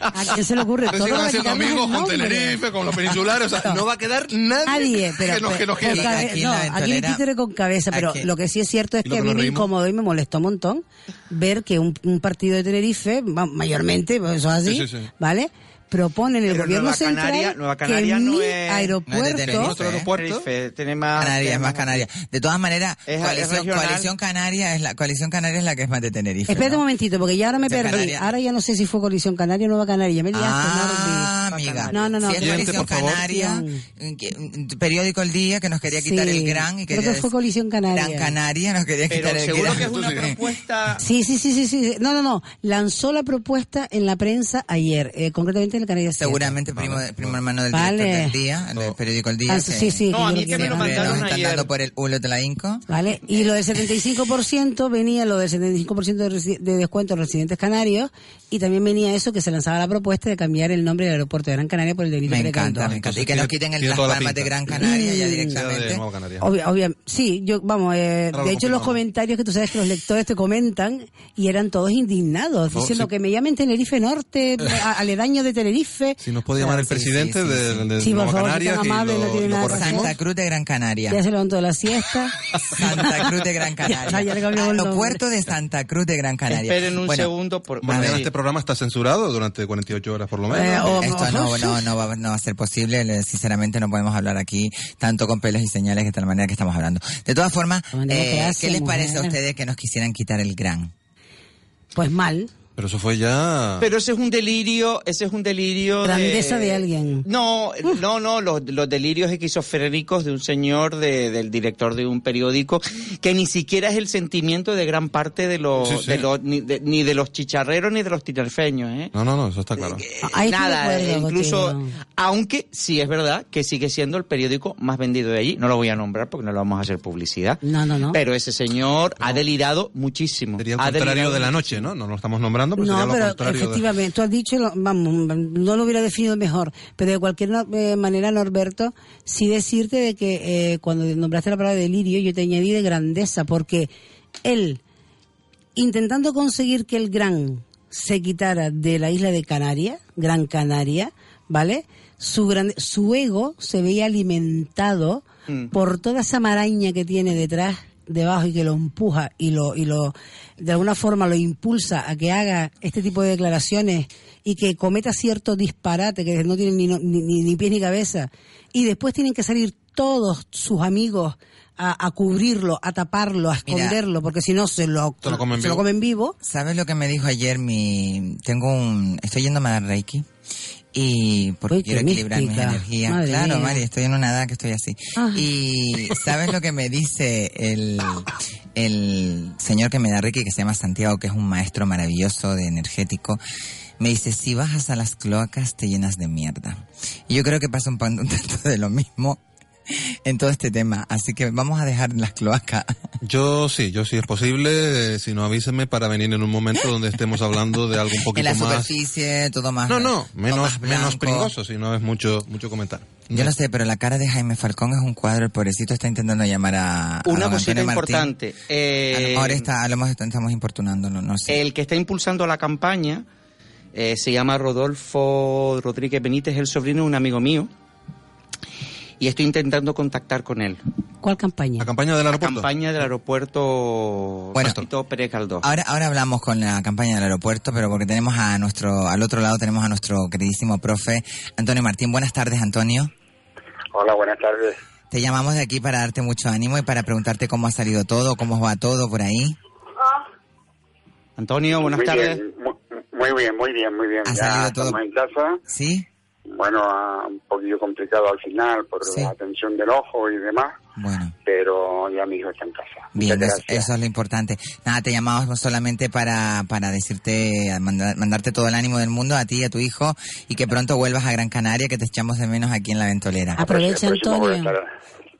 ¿A quién se le ocurre?
Entonces
Todo
haciendo amigos con. Tenerife, con los peninsulares. O sea, no va a quedar nadie,
Nadie, pero,
que nos, que
pero-
nos
cabe-
Aquí
no, aquí títere con cabeza, pero lo que sí es cierto es
Y
que a mí me incomodó y me molestó un montón ver que un, un partido de Tenerife, ma- mayormente, pues eso es así,
Sí, sí, sí.
¿vale? Proponen el
Pero
gobierno
Nueva
central
Canaria- Nueva
que
Canaria
mi
no es-
aeropuerto...
no es
aeropuerto.
Tiene más...
Canarias, es más Canaria. De todas maneras,
Es- es
coalición, coalición Canaria es la coalición Canaria es la que es más de Tenerife.
Espérate
¿no?
un momentito, porque ya ahora me perdí.
Canarias.
Ahora ya no sé si fue Coalición Canaria o Nueva Canaria. Ya me liaste,
Ah, amiga.
No, no, no.
Si es coalición. Canaria, que- mm, periódico El Día que nos quería quitar
Sí,
el gran y
creo que fue Coalición Canaria.
Gran Canaria nos quería
Pero
quitar el
seguro
gran.
que es una propuesta...
Sí, sí, sí, sí, sí. No, no, no. Lanzó la propuesta en la prensa ayer, eh, concretamente en el.
Seguramente primo, primo hermano del
Vale.
director del Día, del periódico El Día.
Ah, sí, sí.
No, a mí que me lo mandaron
nos están dando por el hulo de la Inco.
¿Vale? Y lo del 75% venía lo del 75% de, de descuento a los residentes canarios y también venía eso que se lanzaba la propuesta de cambiar el nombre del aeropuerto de Gran Canaria por el de
Me
Felipe
encanta, me encanta. Y que nos quiten el Las Palmas de. Gran Canaria ya
de
directamente.
Obvia- obvia- sí, yo, vamos, eh, de hecho los comentarios que tú sabes que los lectores te comentan y eran todos indignados,
Oh,
diciendo que me llamen Tenerife Norte, aledaño de Tenerife.
Si nos puede llamar el
Sí,
presidente
sí,
de,
sí.
de
Sí,
Nueva
favor,
Canarias y
amable,
lo,
no tiene
lo
nada que
corregimos.
Santa Cruz de Gran Canaria.
Ya se levantó de la siesta.
Santa Cruz de Gran Canaria.
Ya, ya
Aeropuerto de Santa Cruz de Gran Canaria.
Esperen un
Bueno,
segundo por...
Mañana
este programa está censurado durante 48 horas por lo menos.
Eh, o-
Esto no, no, no, va, no va a ser posible. Le- Sinceramente no podemos hablar aquí tanto con pelos y señales de tal manera que estamos hablando. De todas formas, eh, ¿qué les parece a ustedes que nos quisieran quitar el gran?
Pues mal.
Pero eso fue ya...
Pero ese es un delirio, ese es un delirio
Grandeza de alguien.
No, no, no, los, los delirios esquizofrénicos de un señor, de- del director de un periódico, que ni siquiera es el sentimiento de gran parte de los,
Sí, sí.
de los ni, de, ni de los chicharreros ni de los tinerfeños, ¿eh?
No, no, no, eso está claro.
Estoy de
Nada,
acuerdo
incluso,
contigo.
aunque sí es verdad que sigue siendo el periódico más vendido de allí, no lo voy a nombrar porque no le vamos a hacer publicidad.
No, no, no.
Pero ese señor ha delirado muchísimo.
Sería el
Ha
contrario
delirado
de la noche, ¿no? No lo estamos nombrando, pero
No,
sería lo
pero
contrario. de-
efectivamente, tú has dicho, vamos, no lo hubiera definido mejor, pero de cualquier eh, manera, Norberto, sí decirte de que eh, cuando nombraste la palabra delirio, yo te añadí de grandeza, porque él, intentando conseguir que el gran se quitara de la isla de Canarias, Gran Canaria, ¿vale? Su, gran, su ego se veía alimentado
Mm.
por toda esa maraña que tiene detrás, debajo y que lo empuja y lo, y lo, de alguna forma lo impulsa a que haga este tipo de declaraciones y que cometa cierto disparate que no tienen ni, ni, ni, pies ni cabeza. Y después tienen que salir todos sus amigos a, a cubrirlo, a taparlo, a
Mira.
esconderlo, porque si no se lo,
Se lo comen
se lo
vivo.
comen vivo.
¿Sabes lo que me dijo ayer mi... Tengo un... Estoy yéndome a dar Reiki. Y porque
Uy,
quiero equilibrar mis
mística.
energías.
Madre
claro,
mía.
Mari, estoy en una edad que estoy así.
Ah.
Y ¿sabes lo que me dice el, el señor que me da Reiki, que se llama Santiago, que es un maestro maravilloso de energético? Me dice, si bajas a las cloacas te llenas de mierda. Y yo creo que pasa un, un tanto de lo mismo en todo este tema. Así que vamos a dejar las cloacas.
Yo sí, yo sí es posible, eh, si no avísenme para venir en un momento donde estemos hablando de algo un
En
poquito
la
más...
superficie, todo más...
No, no, menos,
más
menos pringoso, si no es mucho, mucho comentar.
Yo no sé, pero la cara de Jaime Falcón es un cuadro. El pobrecito está intentando llamar a. a
Una
don
cosita importante. eh,
A lo mejor está, a lo mejor estamos importunándolo, no sé.
El que está impulsando la campaña eh, se llama Rodolfo Rodríguez Benítez, el sobrino de un amigo mío. Y estoy intentando contactar con él.
¿Cuál campaña?
La campaña del
La
aeropuerto.
campaña del aeropuerto
Bueno.
Pérez Galdós.
Ahora, ahora hablamos con la campaña del aeropuerto, pero porque tenemos a nuestro, al otro lado tenemos a nuestro queridísimo profe Antonio Martín. Buenas tardes, Antonio.
Hola, buenas tardes.
Te llamamos de aquí para darte mucho ánimo y para preguntarte cómo ha salido todo, cómo va todo por ahí.
Antonio, buenas
muy
tardes.
Bien, muy, muy bien, muy bien, muy bien.
Ha
ya
salido todo-
en casa.
¿Sí?
Bueno, un poquito complicado al final por
Sí.
la tensión del ojo y demás,
Bueno.
pero ya mi hijo está en casa.
Bien,
Muchas
eso,
gracias.
eso es lo importante. Nada, te llamamos solamente para, para decirte, mandar- mandarte todo el ánimo del mundo a ti y a tu hijo y que pronto vuelvas a Gran Canaria, que te echamos de menos aquí en la ventolera.
Aprovecha, Antonio.
estar-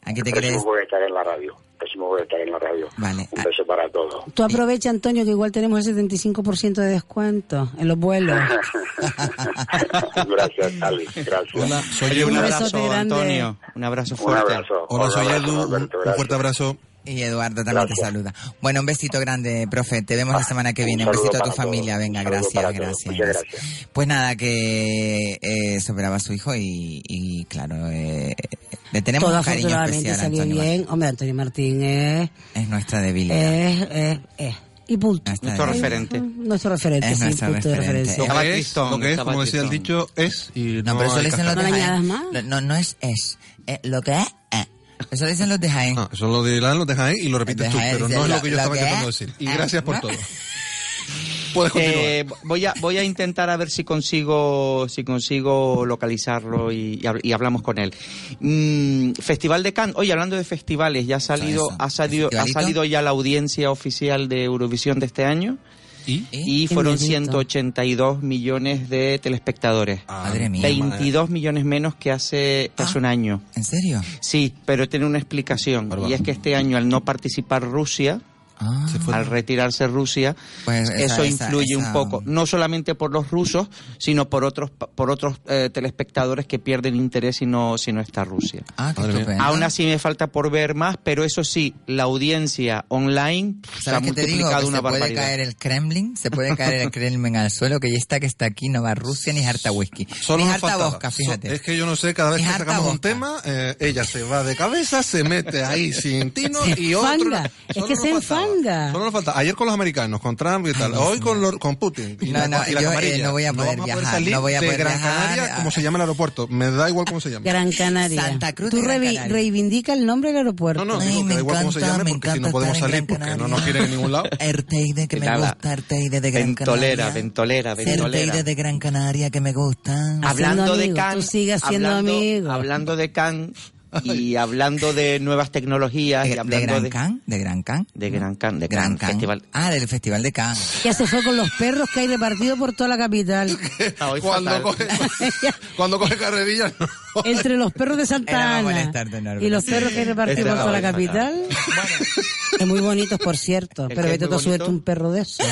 Aquí te quieres.
voy a estar en la radio. Próximo voy a estar en la radio.
Vale.
Un beso para todos.
Tú aprovecha, Antonio, que igual tenemos el 75% de descuento en los vuelos.
gracias, Ali. Gracias.
Hola, soy
Oye, un
Un
abrazo. Antonio. Un abrazo
Un
fuerte.
abrazo.
Hola,
Un
soy
abrazo,
Edu. Un, un fuerte abrazo.
Y Eduardo también te
Gracias.
saluda. Bueno, un besito grande, profe. Te vemos la semana que
Un
viene. Un
saludo
besito a tu familia.
todos.
Venga,
Un
gracias, gracias. gracias. Pues nada, que eh, superaba a su hijo y, y claro, eh, le tenemos
Todo
un cariño especial
salió
Antonio
bien. Hombre, Antonio Martín es...
Es nuestra debilidad.
es, es, es. Y punto.
Nuestro referente.
Nuestro referente,
Es
sí,
nuestro
punto de
referente.
referencia.
Estaba
Lo que es, lo que es, como decía el dicho, es y
No,
no,
pero eso dicen los de
No le
Jaén. No, no es es. Eh, lo que es, eh. Eso dicen los de Jaén.
No, eso lo dirán, lo dejan ahí y lo repites
Los
tú,
de Jaén
pero no es
lo-
que yo estaba intentando
es,
decir. Y
eh,
gracias por todo. Puedes continuar.
Eh, voy a voy a intentar a ver si consigo si consigo localizarlo y, y hab- y hablamos con él. Mm, Festival de Cannes. Oye, hablando de festivales, ya ha salido ha salido ha salido ya la audiencia oficial de Eurovisión de este año
¿Y?
y fueron
miedito.
182 millones de telespectadores.
Madre mía.
22 millones menos que hace, hace
Ah.
un año.
¿En serio?
Sí, pero tiene una explicación. Y es que este año, al no participar Rusia,
Ah,
Se fue.
al retirarse Rusia,
Pues esa-
eso
esa-
influye
esa-
un poco, no solamente por los rusos, sino por otros por otros eh, telespectadores que pierden interés si no si no está Rusia.
Ah, qué.
Aún así me falta por ver más, pero eso sí, la audiencia online se ha multiplicado una
se puede
barbaridad.
caer el Kremlin, se puede caer el Kremlin al suelo, que ya está que está aquí, no va Rusia ni harta whisky.
Solo
ni harta bosca,
So-
fíjate.
es que yo no sé, cada vez
Ni
que
harta
sacamos un tema, eh, ella se va de cabeza, se mete ahí sin tino y otro.
Es que se
faltaba. Solo nos falta. Ayer con los americanos, con Trump y tal. Hoy con, los- con Putin. Y
No,
la,
no,
y la
yo, eh, no voy a poder
vamos
viajar,
salir
no voy a
de
poder
Gran
viajar
Canaria,
a-
como se llama el aeropuerto. Me da igual cómo se llama.
Gran Canaria.
Santa Cruz
Tú
de Gran
revi-
Canaria.
reivindica el nombre del aeropuerto.
No, no,
Ay,
digo
me
da igual cómo se llame
me
porque si no podemos salir porque no nos quieren en ningún lado.
Erteide, que
¿Qué
me gusta, Erteide de Gran
Ventolera,
Canaria.
ventolera, ventolera.
Erteide de Gran Canaria, que me gusta.
Hablando de Cannes,
tú sigues siendo
hablando,
amigo.
hablando de Cannes y hablando de nuevas tecnologías y
¿De, de
hablando
Gran
de,
Can? ¿De Gran Can?
de Gran Cannes, de
Gran Can.
Festival.
Ah, del Festival de Cannes.
Ya se fue con los perros que hay repartidos por toda la capital.
Ah, hoy
Cuando coge, cuando coge carrerilla, no.
Entre los perros de Santa Ana y los perros que hay repartidos
Este
por toda la capital. Es muy bonitos, por cierto.
¿El
Pero vete tú a subirte un perro de eso.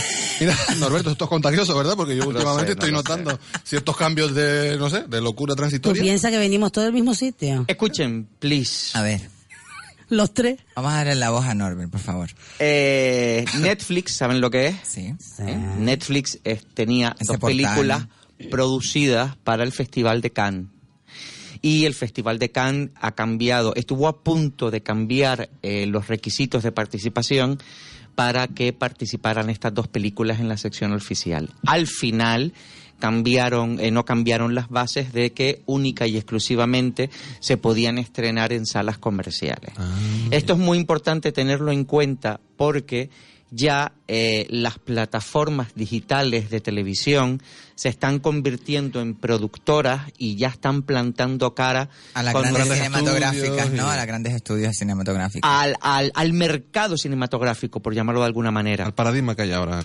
Mira, Norberto, esto es contagioso, ¿verdad? Porque yo
No
últimamente
sé,
estoy
no lo sé.
notando ciertos cambios de, no sé, de locura
Tú
transitoria.
piensas que venimos todos del mismo sitio.
Escuchen, please.
A ver,
Los tres.
vamos a darle la voz a Norbert, por favor.
Eh, Netflix, ¿saben lo que es?
Sí.
Netflix eh, tenía
Ese
dos
portal.
películas producidas para el Festival de Cannes. Y el Festival de Cannes ha cambiado, estuvo a punto de cambiar eh, los requisitos de participación para que participaran estas dos películas en la sección oficial. Al final cambiaron, eh, no cambiaron las bases de que única y exclusivamente se podían estrenar en salas comerciales. Esto es muy importante tenerlo en cuenta porque ya eh, las plataformas digitales de televisión se están convirtiendo en productoras y ya están plantando cara
A las grandes cinematográficas, ¿no?
y-
A las grandes estudios cinematográficos.
al, al, al mercado cinematográfico, por llamarlo de alguna manera.
Al paradigma que hay ahora.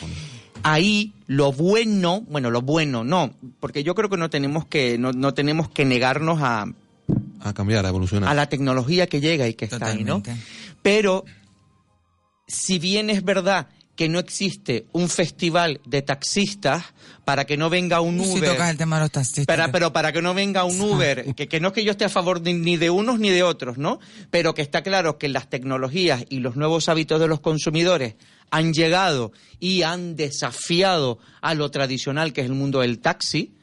Ahí lo bueno, bueno, lo bueno no, porque yo creo que no tenemos que no, no tenemos que negarnos a,
A cambiar, a evolucionar.
a la tecnología que llega y que está ahí, ¿no? Pero si bien es verdad que no existe un festival de taxistas para que no venga un
Si
Uber,
tocas el tema de los taxistas.
para, pero para que no venga un Uber, que, que no es que yo esté a favor de- ni de unos ni de otros, ¿no? Pero que está claro que las tecnologías y los nuevos hábitos de los consumidores han llegado y han desafiado a lo tradicional que es el mundo del taxi,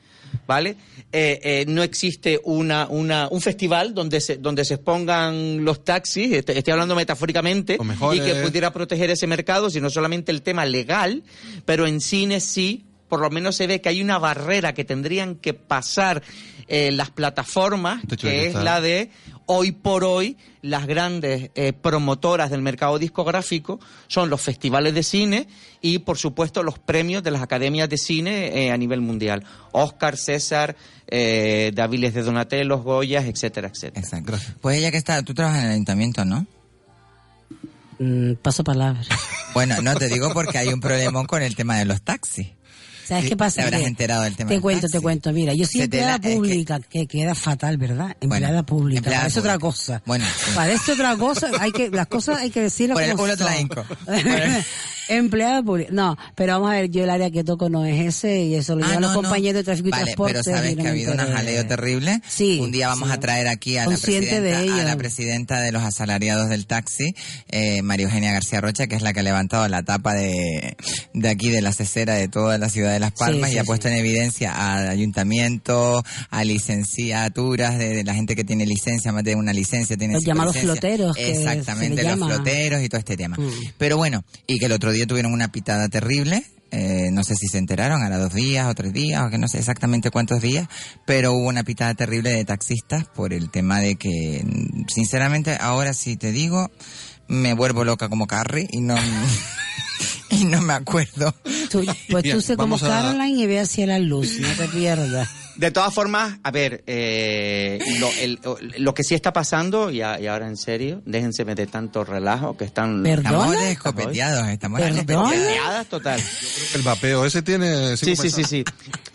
¿vale? Eh, eh, no existe una, una, un festival donde se, donde se expongan los taxis, est- estoy hablando metafóricamente, y que pudiera proteger ese mercado, sino solamente el tema legal, pero en cine sí, por lo menos se ve que hay una barrera que tendrían que pasar eh, las plataformas,
de
que es la de hoy por hoy las grandes eh, promotoras del mercado discográfico son los festivales de cine y por supuesto los premios de las academias de cine eh, a nivel mundial. Oscar, César, eh, Daviles de Donatello, Goyas, etcétera, etcétera.
Exacto. Pues ella que está, tú trabajas en el ayuntamiento, ¿no?
Mm, paso palabra.
Bueno, no te digo porque hay un problemón con el tema de los taxis.
¿Sabes
Sí,
qué pasa?
te habrás enterado del tema
Te
del
cuento,
taxi.
te cuento. Mira, yo soy empleada
es que-
pública, que... queda fatal, ¿verdad? Empleada
Bueno,
pública.
empleada
Parece otra cosa.
Bueno, sí.
Parece otra cosa. Hay que, las cosas hay que decirlas
Por el
como
culo te la.
empleada pública. No, pero vamos a ver, yo el área que toco no es ese y eso lo
Ah,
llevan los
no.
compañeros de tráfico y
Vale,
transporte.
Pero sabes que ha habido un
enteré.
jaleo terrible.
Sí.
Un día vamos
sí.
a traer aquí a la,
de
presidenta, a
ello.
la presidenta de los asalariados del taxi, eh, María Eugenia García Rocha, que es la que ha levantado la tapa de, de aquí de la cesera de toda la ciudad de Las Palmas
Sí,
y ha puesto en evidencia al ayuntamiento, a licenciaturas de, de la gente que tiene licencia, más de una licencia, tiene
Los llamados floteros,
Exactamente, los
llama.
floteros y todo este tema.
Mm.
Pero bueno, y que el otro día tuvieron una pitada terrible. eh, no sé si se enteraron, a dos días o tres días, o que no sé exactamente cuántos días, pero hubo una pitada terrible de taxistas por el tema de que, sinceramente, ahora sí te digo, me vuelvo loca como Carrie y no, y no me acuerdo.
Tú- pues
Bien,
tú sé como
a-
Caroline y ve hacia la luz, no te pierdas.
De todas formas, a ver, eh, lo, el- lo que sí está pasando, y, a- y ahora en serio, déjense de tanto relajo que están
Perdón.
Estamos
¿Perdona?
escopeteados, estamos
¿Perdona?
escopeteadas total.
El vapeo ese tiene...
Sí, sí, sí, sí.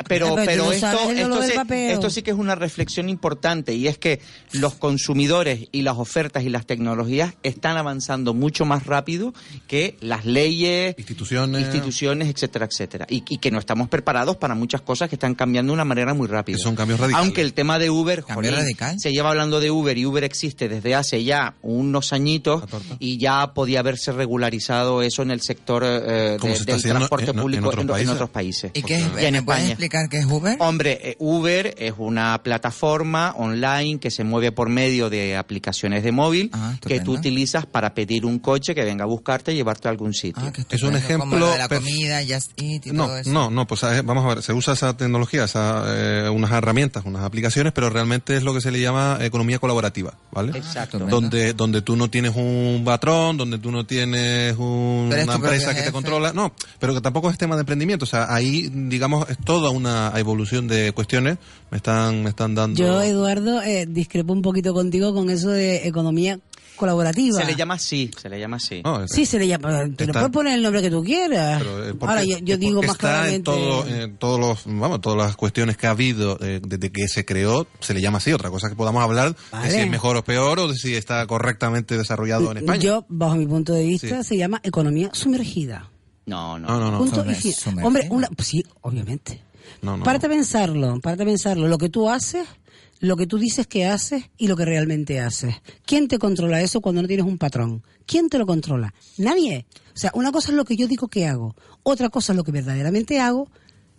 Pero,
pero
esto, sí, esto sí que es una reflexión importante y es que los consumidores y las ofertas y las tecnologías están avanzando mucho más rápido que las leyes,
Instituciones.
instituciones, etcétera, etcétera. Y, y que no estamos preparados para muchas cosas que están cambiando de una manera muy rápida.
Que son cambios radicales.
Aunque el tema de Uber, jolín,
radical.
se lleva hablando de Uber y Uber existe desde hace ya unos añitos y ya podía haberse regularizado eso en el sector eh, de-
se
del transporte
en- en
público
otros
en, otros países.
¿Y qué?
En
¿Me puedes explicar qué es Uber?
Hombre, eh, Uber es una plataforma online que se mueve por medio de aplicaciones de móvil
Ah,
que tú utilizas para pedir un coche que venga a buscarte y llevarte a algún sitio.
Ah,
Es un
Como
ejemplo
lo de la comida, Just Eat y
No,
todo eso.
no, no, pues vamos a ver, se usa esa tecnología, esa, eh, unas herramientas, unas aplicaciones, pero realmente es lo que se le llama economía colaborativa, ¿vale?
Exacto.
estupendo.
Donde, donde tú no tienes un patrón, donde tú no tienes un- una empresa que
jefe.
te controla, no, pero que tampoco es tema de emprendimiento, o sea, ahí, digamos, es toda una evolución de cuestiones, me están, me están dando...
Yo, Eduardo, eh, discrepo un poquito contigo con eso de economía colaborativa.
Se le llama así, se le llama así.
No,
Sí, se le llama. Te
Está-
puedes poner el nombre que tú quieras.
Pero, eh, porque-
Ahora, yo, digo más
está
claramente.
En, todo, en todos los, vamos, todas las cuestiones que ha habido eh, desde que se creó, se le llama así. Otra cosa que podamos hablar
Vale.
de si es mejor o peor o de si está correctamente desarrollado en España.
Yo, bajo mi punto de vista,
Sí.
se llama economía sumergida.
No, no.
no, no, no.
Punto. Hombre, una, pues sí, obviamente.
no, no,
párate
no.
a pensarlo, párate a pensarlo. Lo que tú haces, lo que tú dices que haces y lo que realmente haces. ¿Quién te controla eso cuando no tienes un patrón? ¿Quién te lo controla? Nadie. O sea, una cosa es lo que yo digo que hago, otra cosa es lo que verdaderamente hago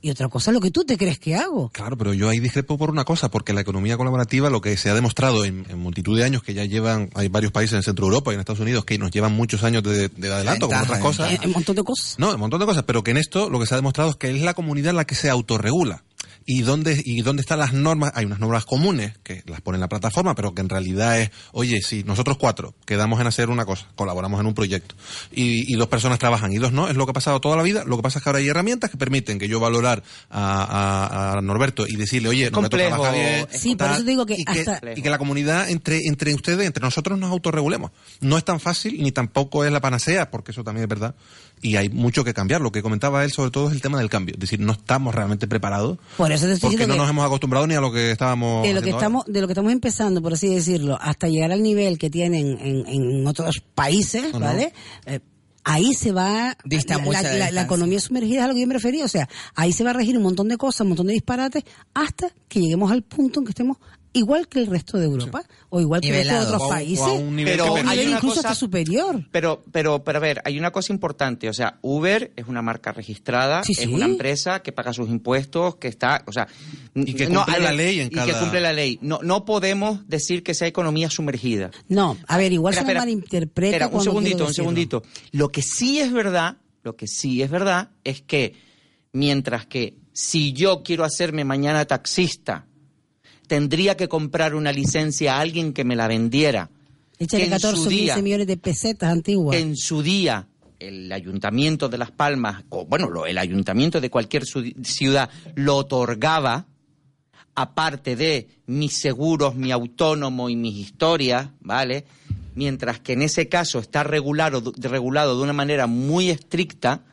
y otra cosa es lo que tú te crees que hago.
Claro, pero yo ahí discrepo por una cosa, porque la economía colaborativa, lo que se ha demostrado en, en multitud de años, que ya llevan, hay varios países en Centro Europa y en Estados Unidos que nos llevan muchos años de, de adelanto con otras cosas.
Eh, Un montón de cosas.
No, un montón de cosas, pero que en esto lo que se ha demostrado es que es la comunidad la que se autorregula. ¿Y dónde, ¿Y dónde están las normas? Hay unas normas comunes que las pone en la plataforma, pero que en realidad es, oye, si nosotros cuatro quedamos en hacer una cosa, colaboramos en un proyecto, y, y dos personas trabajan y dos no, es lo que ha pasado toda la vida, lo que pasa es que ahora hay herramientas que permiten que yo valorar a, a- a Norberto y decirle, oye, Norberto
complejo,
trabaja bien.
Sí, por eso te digo que
y
hasta-
y que la comunidad entre, entre ustedes, entre nosotros nos autorregulemos. No es tan fácil ni tampoco es la panacea, porque eso también es verdad. Y hay mucho que cambiar. Lo que comentaba él sobre todo es el tema del cambio. Es decir, no estamos realmente preparados
Por eso te estoy
porque no
que-
nos hemos acostumbrado ni a lo que estábamos
de lo que estamos de lo que estamos empezando por así decirlo hasta llegar al nivel que tienen en, en otros países vale Eh, ahí se va
Dista
la, la economía sumergida es a lo que yo me refería o sea ahí se va a regir un montón de cosas un montón de disparates hasta que lleguemos al punto en que estemos igual que el resto de Europa o igual que el resto de
Nivelado.
otros países
o a un nivel
Pero hay una
incluso
cosa-
hasta superior
Pero, pero, pero a ver, hay una cosa importante. O sea, Uber es una marca registrada,
Sí,
es
sí.
una empresa que paga sus impuestos, que está, o sea,
Y que
no,
cumple la ley en
y que cumple la ley. No, no podemos decir que sea economía sumergida.
no a ver igual
Espera,
se
espera.
malinterpreta
Espera, un segundito, un segundito. Lo que sí es verdad, lo que sí es verdad es que mientras que si yo quiero hacerme mañana taxista, tendría que comprar una licencia a alguien que me la vendiera.
échale
que en
14
su
o 15
día-
millones de pesetas antiguas
que en su día el ayuntamiento de Las Palmas, o bueno, lo- el ayuntamiento de cualquier ciudad lo otorgaba, aparte de mis seguros, mi autónomo y mis historias, ¿vale? Mientras que en ese caso está regulado, regulado de una manera muy estricta,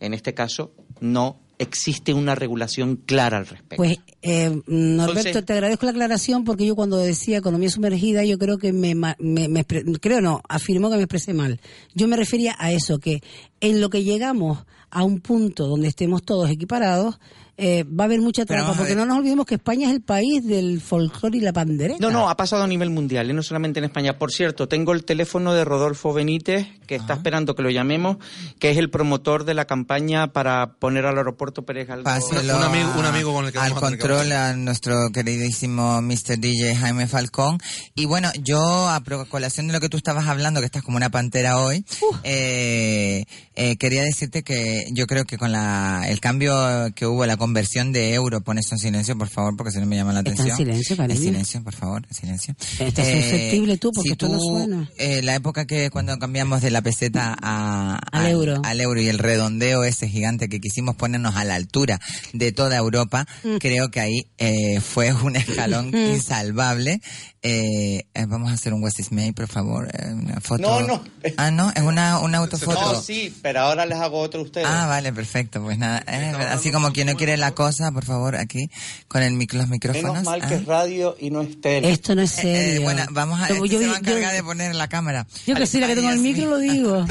en este caso no existe una regulación clara al respecto.
Pues, eh, Norberto,
Entonces-
te agradezco la aclaración porque yo cuando decía economía sumergida, yo creo que me, me, me creo no, afirmó que me expresé mal. Yo me refería a eso, que en lo que llegamos a un punto donde estemos todos equiparados, eh, va a haber mucha trampa,
a
porque no nos olvidemos que España es el país del folclore y la pandereta.
No, no, ha pasado a nivel mundial, ¿eh? no solamente en España. Por cierto, tengo el teléfono de Rodolfo Benítez, que está esperando que lo llamemos, que es el promotor de la campaña para poner al aeropuerto Pérez Galdós.
Páselo
Un amigo- un
a-
amigo con el que
al
vamos a tener que
control
hablar.
a nuestro queridísimo Mr. DJ Jaime Falcón. Y bueno, yo a colación de lo que tú estabas hablando, que estás como una pantera hoy, eh, eh, quería decirte que yo creo que con la, el cambio que hubo, la conversión de euro, pon esto en silencio, por favor, porque si no me llama la
Está en
atención.
silencio, cariño.
En silencio, por favor, en silencio.
Estás susceptible tú, porque
si
esto no
tú,
suena.
eh, la época que cuando cambiamos de la peseta a,
Al euro.
al euro y el redondeo ese gigante que quisimos ponernos a la altura de toda Europa,
Mm.
creo que ahí eh, fue un escalón insalvable. Eh, eh, vamos a hacer un West May, por favor, eh, una foto.
No, no.
Ah, no, es una, una autofoto.
No, sí, pero ahora les hago otro a ustedes.
Ah, vale, perfecto. Pues nada, eh, así como quien no quiere la cosa, por favor, aquí con el mic- los micrófonos.
Menos mal
Ah.
que es radio y no es tele.
Esto no es
Eh,
serio.
eh, bueno, vamos a,
Yo-
este
yo-
se va a
yo-
encargar de poner la cámara.
Yo que sí, la que tengo el micro lo digo.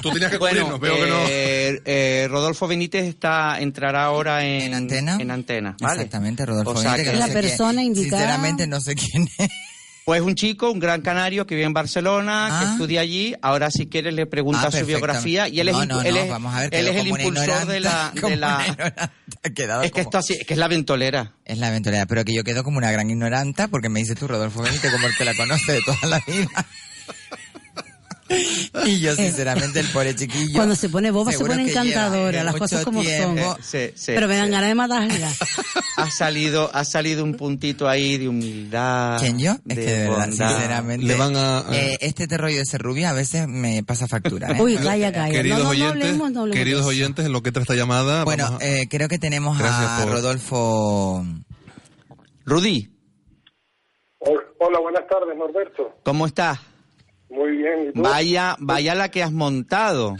Tú tenías que
Bueno,
cubrirnos, veo que no.
eh, eh, Rodolfo Benítez está entrará ahora en,
¿En antena?
En antena, ¿vale?
Exactamente, Rodolfo
O sea
Benítez,
que-
que
La persona
quién-
indicada.
Sinceramente no sé quién es.
Pues un chico, un gran canario que vive en Barcelona, que
Ah.
estudia allí. Ahora si quieres le pregunta
Ah,
su biografía y él es,
No,
impu-
no,
él
no,
es,
vamos a ver que
él
yo
es el impulsor de la, de la
quedado
Es que
como-
esto así, es que es la ventolera.
Es la aventurera, pero que yo quedo como una gran ignoranta porque me dices tú, Rodolfo Benítez, como el que la conoce de toda la vida. Y yo, sinceramente, el pobre chiquillo.
Cuando se pone boba, se pone encantadora, las
mucho
cosas como
tiempo.
son.
Sí, sí,
Pero me dan
sí.
ganas de matarla.
Ha salido, ha salido un puntito ahí de humildad.
¿Quién yo? Es que de verdad,
bondad.
sinceramente.
Le van a- a-
eh, este te rollo de ser rubia a veces me pasa factura. ¿eh?
Uy, calla, calla.
Queridos
no, no, no
oyentes,
hablemos, no hablemos
queridos
de eso.
oyentes, en lo que entra esta llamada,
bueno,
a-
eh, creo que tenemos
Gracias
a
por-
Rodolfo.
Rudy,
Hola, buenas tardes, Norberto.
¿cómo estás?
Muy bien. ¿y tú?
Vaya, vaya la que has montado.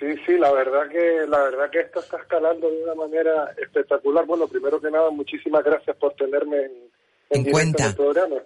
Sí, sí, la verdad que la verdad que esto está escalando de una manera espectacular. Bueno, primero que nada, muchísimas gracias por tenerme en,
En cuenta.
el programa.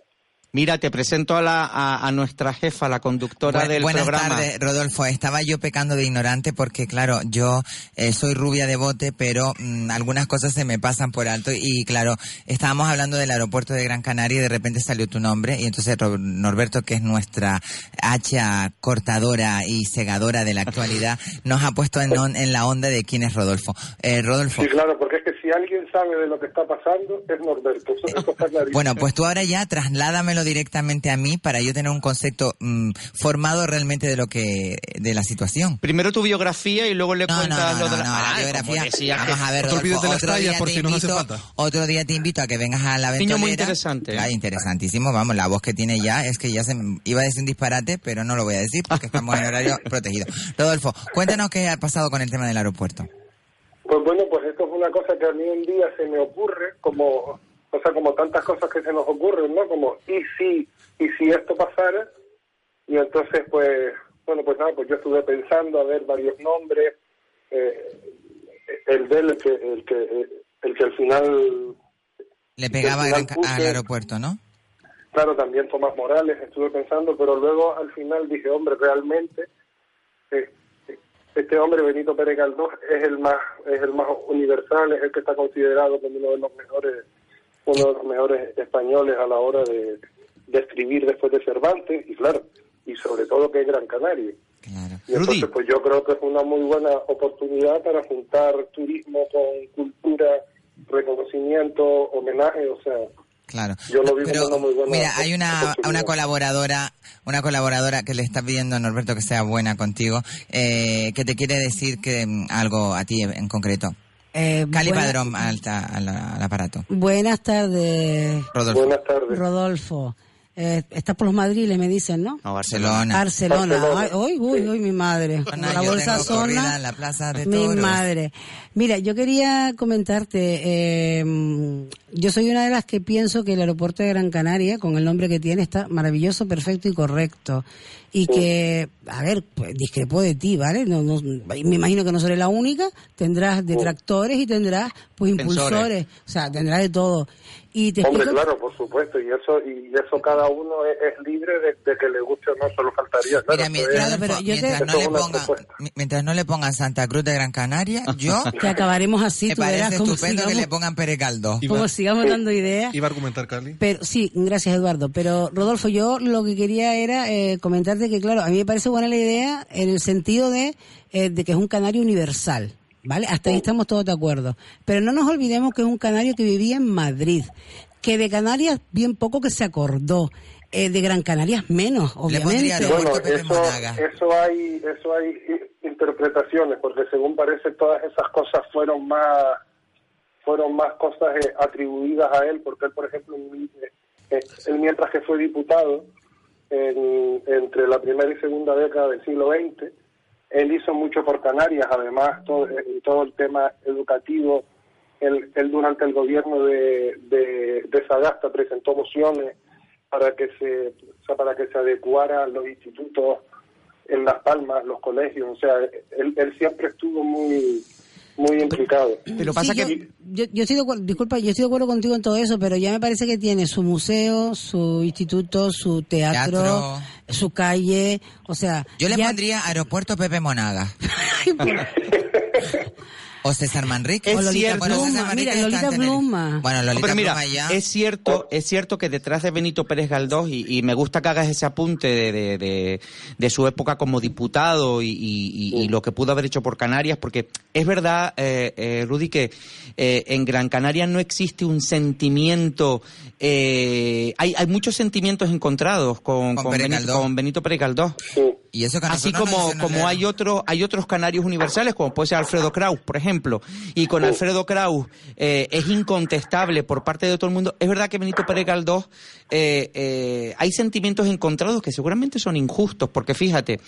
Mira, te presento a, la, a, a nuestra jefa, la conductora
Bu-
del
buenas
programa.
tardes, Rodolfo. Estaba yo pecando de ignorante porque, claro, yo eh, soy rubia de bote, pero mm, algunas cosas se me pasan por alto. Y, claro, estábamos hablando del aeropuerto de Gran Canaria y de repente salió tu nombre. Y entonces Ro- Norberto, que es nuestra hacha cortadora y segadora de la actualidad, nos ha puesto en, on- en la onda de quién es Rodolfo. Eh, Rodolfo.
Sí, claro, porque es que si alguien sabe de lo que está pasando es Norberto. Eso, eso está clarísimo.
Bueno, pues tú ahora ya trasládamelo directamente a mí para yo tener un concepto mm, formado realmente de lo que de la situación.
Primero tu biografía y luego le
No,
cuentas
no,
lo
no,
de la,
no, la
Ah,
biografía.
decía
Vamos a ver, Rodolfo,
de
otro día
por
te
si nos hace
invito,
falta.
otro día te invito a que vengas a la
Niño
ventolera.
muy interesante.
Claro, interesantísimo, vamos, la voz que tiene ya es que ya se me- iba a decir un disparate, pero no lo voy a decir porque estamos en horario protegido. Rodolfo, cuéntanos qué ha pasado con el tema del aeropuerto.
Pues bueno, pues esto es una cosa que a mí un día se me ocurre, como, o sea, como tantas cosas que se nos ocurren, ¿no? Como, ¿y si, y si esto pasara? Y entonces, pues, bueno, pues nada, pues yo estuve pensando a ver varios nombres, eh, el de él, el que, el que, el que al final,
Le pegaba
Al
Gran aeropuerto, ¿no?
claro, también Tomás Morales, estuve pensando, pero luego al final dije, hombre, realmente, eh, este hombre, Benito Pérez Galdós, es el más, es el más universal, es el que está considerado como uno de los mejores, uno de los mejores españoles a la hora de, de escribir después de Cervantes, y claro, y sobre todo que es Gran Canario.
Claro.
Y entonces, pues yo creo que es una muy buena oportunidad para juntar turismo con cultura, reconocimiento, homenaje, o sea,
Claro.
Yo lo vi
Pero,
como una muy buena
mira, hay una, una colaboradora, una colaboradora que le está pidiendo a Norberto que sea buena contigo, eh, que te quiere decir que mm, algo a ti en concreto.
Eh,
Cali
buena-
Padrón alta, al, al aparato.
Buenas tardes,
Rodolfo.
buenas tardes.
Rodolfo. Eh, estás por los madriles, me dicen, ¿no?
No, Barcelona.
Barcelona.
Barcelona.
Bolsona.
Ay, uy, uy, uy, mi madre.
Bueno,
la
yo
bolsa
tengo
zona.
en la plaza de
Mi
toros.
madre. Mira, yo quería comentarte, eh, yo soy una de las que pienso que el aeropuerto de Gran Canaria, con el nombre que tiene, está maravilloso, perfecto y correcto. Y que, a ver, pues discrepo de ti, ¿vale? No, no, me imagino que no seré la única, tendrás detractores y tendrás, pues, impulsores, o sea, tendrás de todo. Y te
Hombre,
explico-
claro, por supuesto, y eso y eso cada uno es, es libre de, de que le guste o no, solo faltaría. Claro,
Mira,
es-
pero yo te-
mientras, no le mi- mientras no le pongan Santa Cruz de Gran Canaria, yo
que acabaremos así,
me
tú
parece estupendo que
sigamos,
le pongan Pere Caldo.
Iba-
cómo sigamos dando ideas.
Iba a argumentar, Carly.
Pero sí, gracias Eduardo. Pero Rodolfo, yo lo que quería era eh, comentarte que, claro, a mí me parece buena la idea en el sentido de, eh, de que es un canario universal. ¿Vale? Hasta ahí estamos todos de acuerdo. Pero no nos olvidemos que es un canario que vivía en Madrid, que de Canarias bien poco que se acordó, eh, de Gran Canarias menos, obviamente.
Bueno, eso, hay, eso hay interpretaciones, porque según parece todas esas cosas fueron más, fueron más cosas eh, atribuidas a él, porque él, por ejemplo, en- eh, él mientras que fue diputado en- entre la primera y segunda década del siglo XX, él hizo mucho por Canarias, además todo, en todo el tema educativo, él, él durante el gobierno de, de, Sagasta presentó mociones para que se para que se adecuara a los institutos en Las Palmas, los colegios, o sea, él, él siempre estuvo muy muy implicado.
Pero pasa
Sí,
que...
yo, yo, yo estoy de acuerdo, disculpa, yo estoy de acuerdo contigo en todo eso, pero ya me parece que tiene su museo, su instituto, su teatro,
Teatro.
su calle, o sea...
Yo le
ya-
pondría Aeropuerto Pepe Monaga. O César Manrique.
Es
O Lolita
cierto.
Bueno, César Manrique
mira, Lolita. Pluma.
Bueno,
No,
Lolita
pero mira,
Pluma ya.
es cierto, es cierto que detrás de Benito Pérez Galdós, y, y me gusta que hagas ese apunte de, de- de- de su época como diputado y, y- y- y lo que pudo haber hecho por Canarias, porque es verdad, eh, eh, Rudy, que eh, en Gran Canaria no existe un sentimiento, eh, hay, hay muchos sentimientos encontrados con,
Con
Benito,
Galdós.
con Benito Pérez Galdós.
Sí.
Y eso que
Así como, como hay otros hay otros canarios universales, como puede ser Alfredo Kraus, por ejemplo, y con Alfredo Kraus eh, es incontestable por parte de todo el mundo. Es verdad que Benito Pérez Galdós eh, eh, hay sentimientos encontrados que seguramente son injustos, porque fíjate,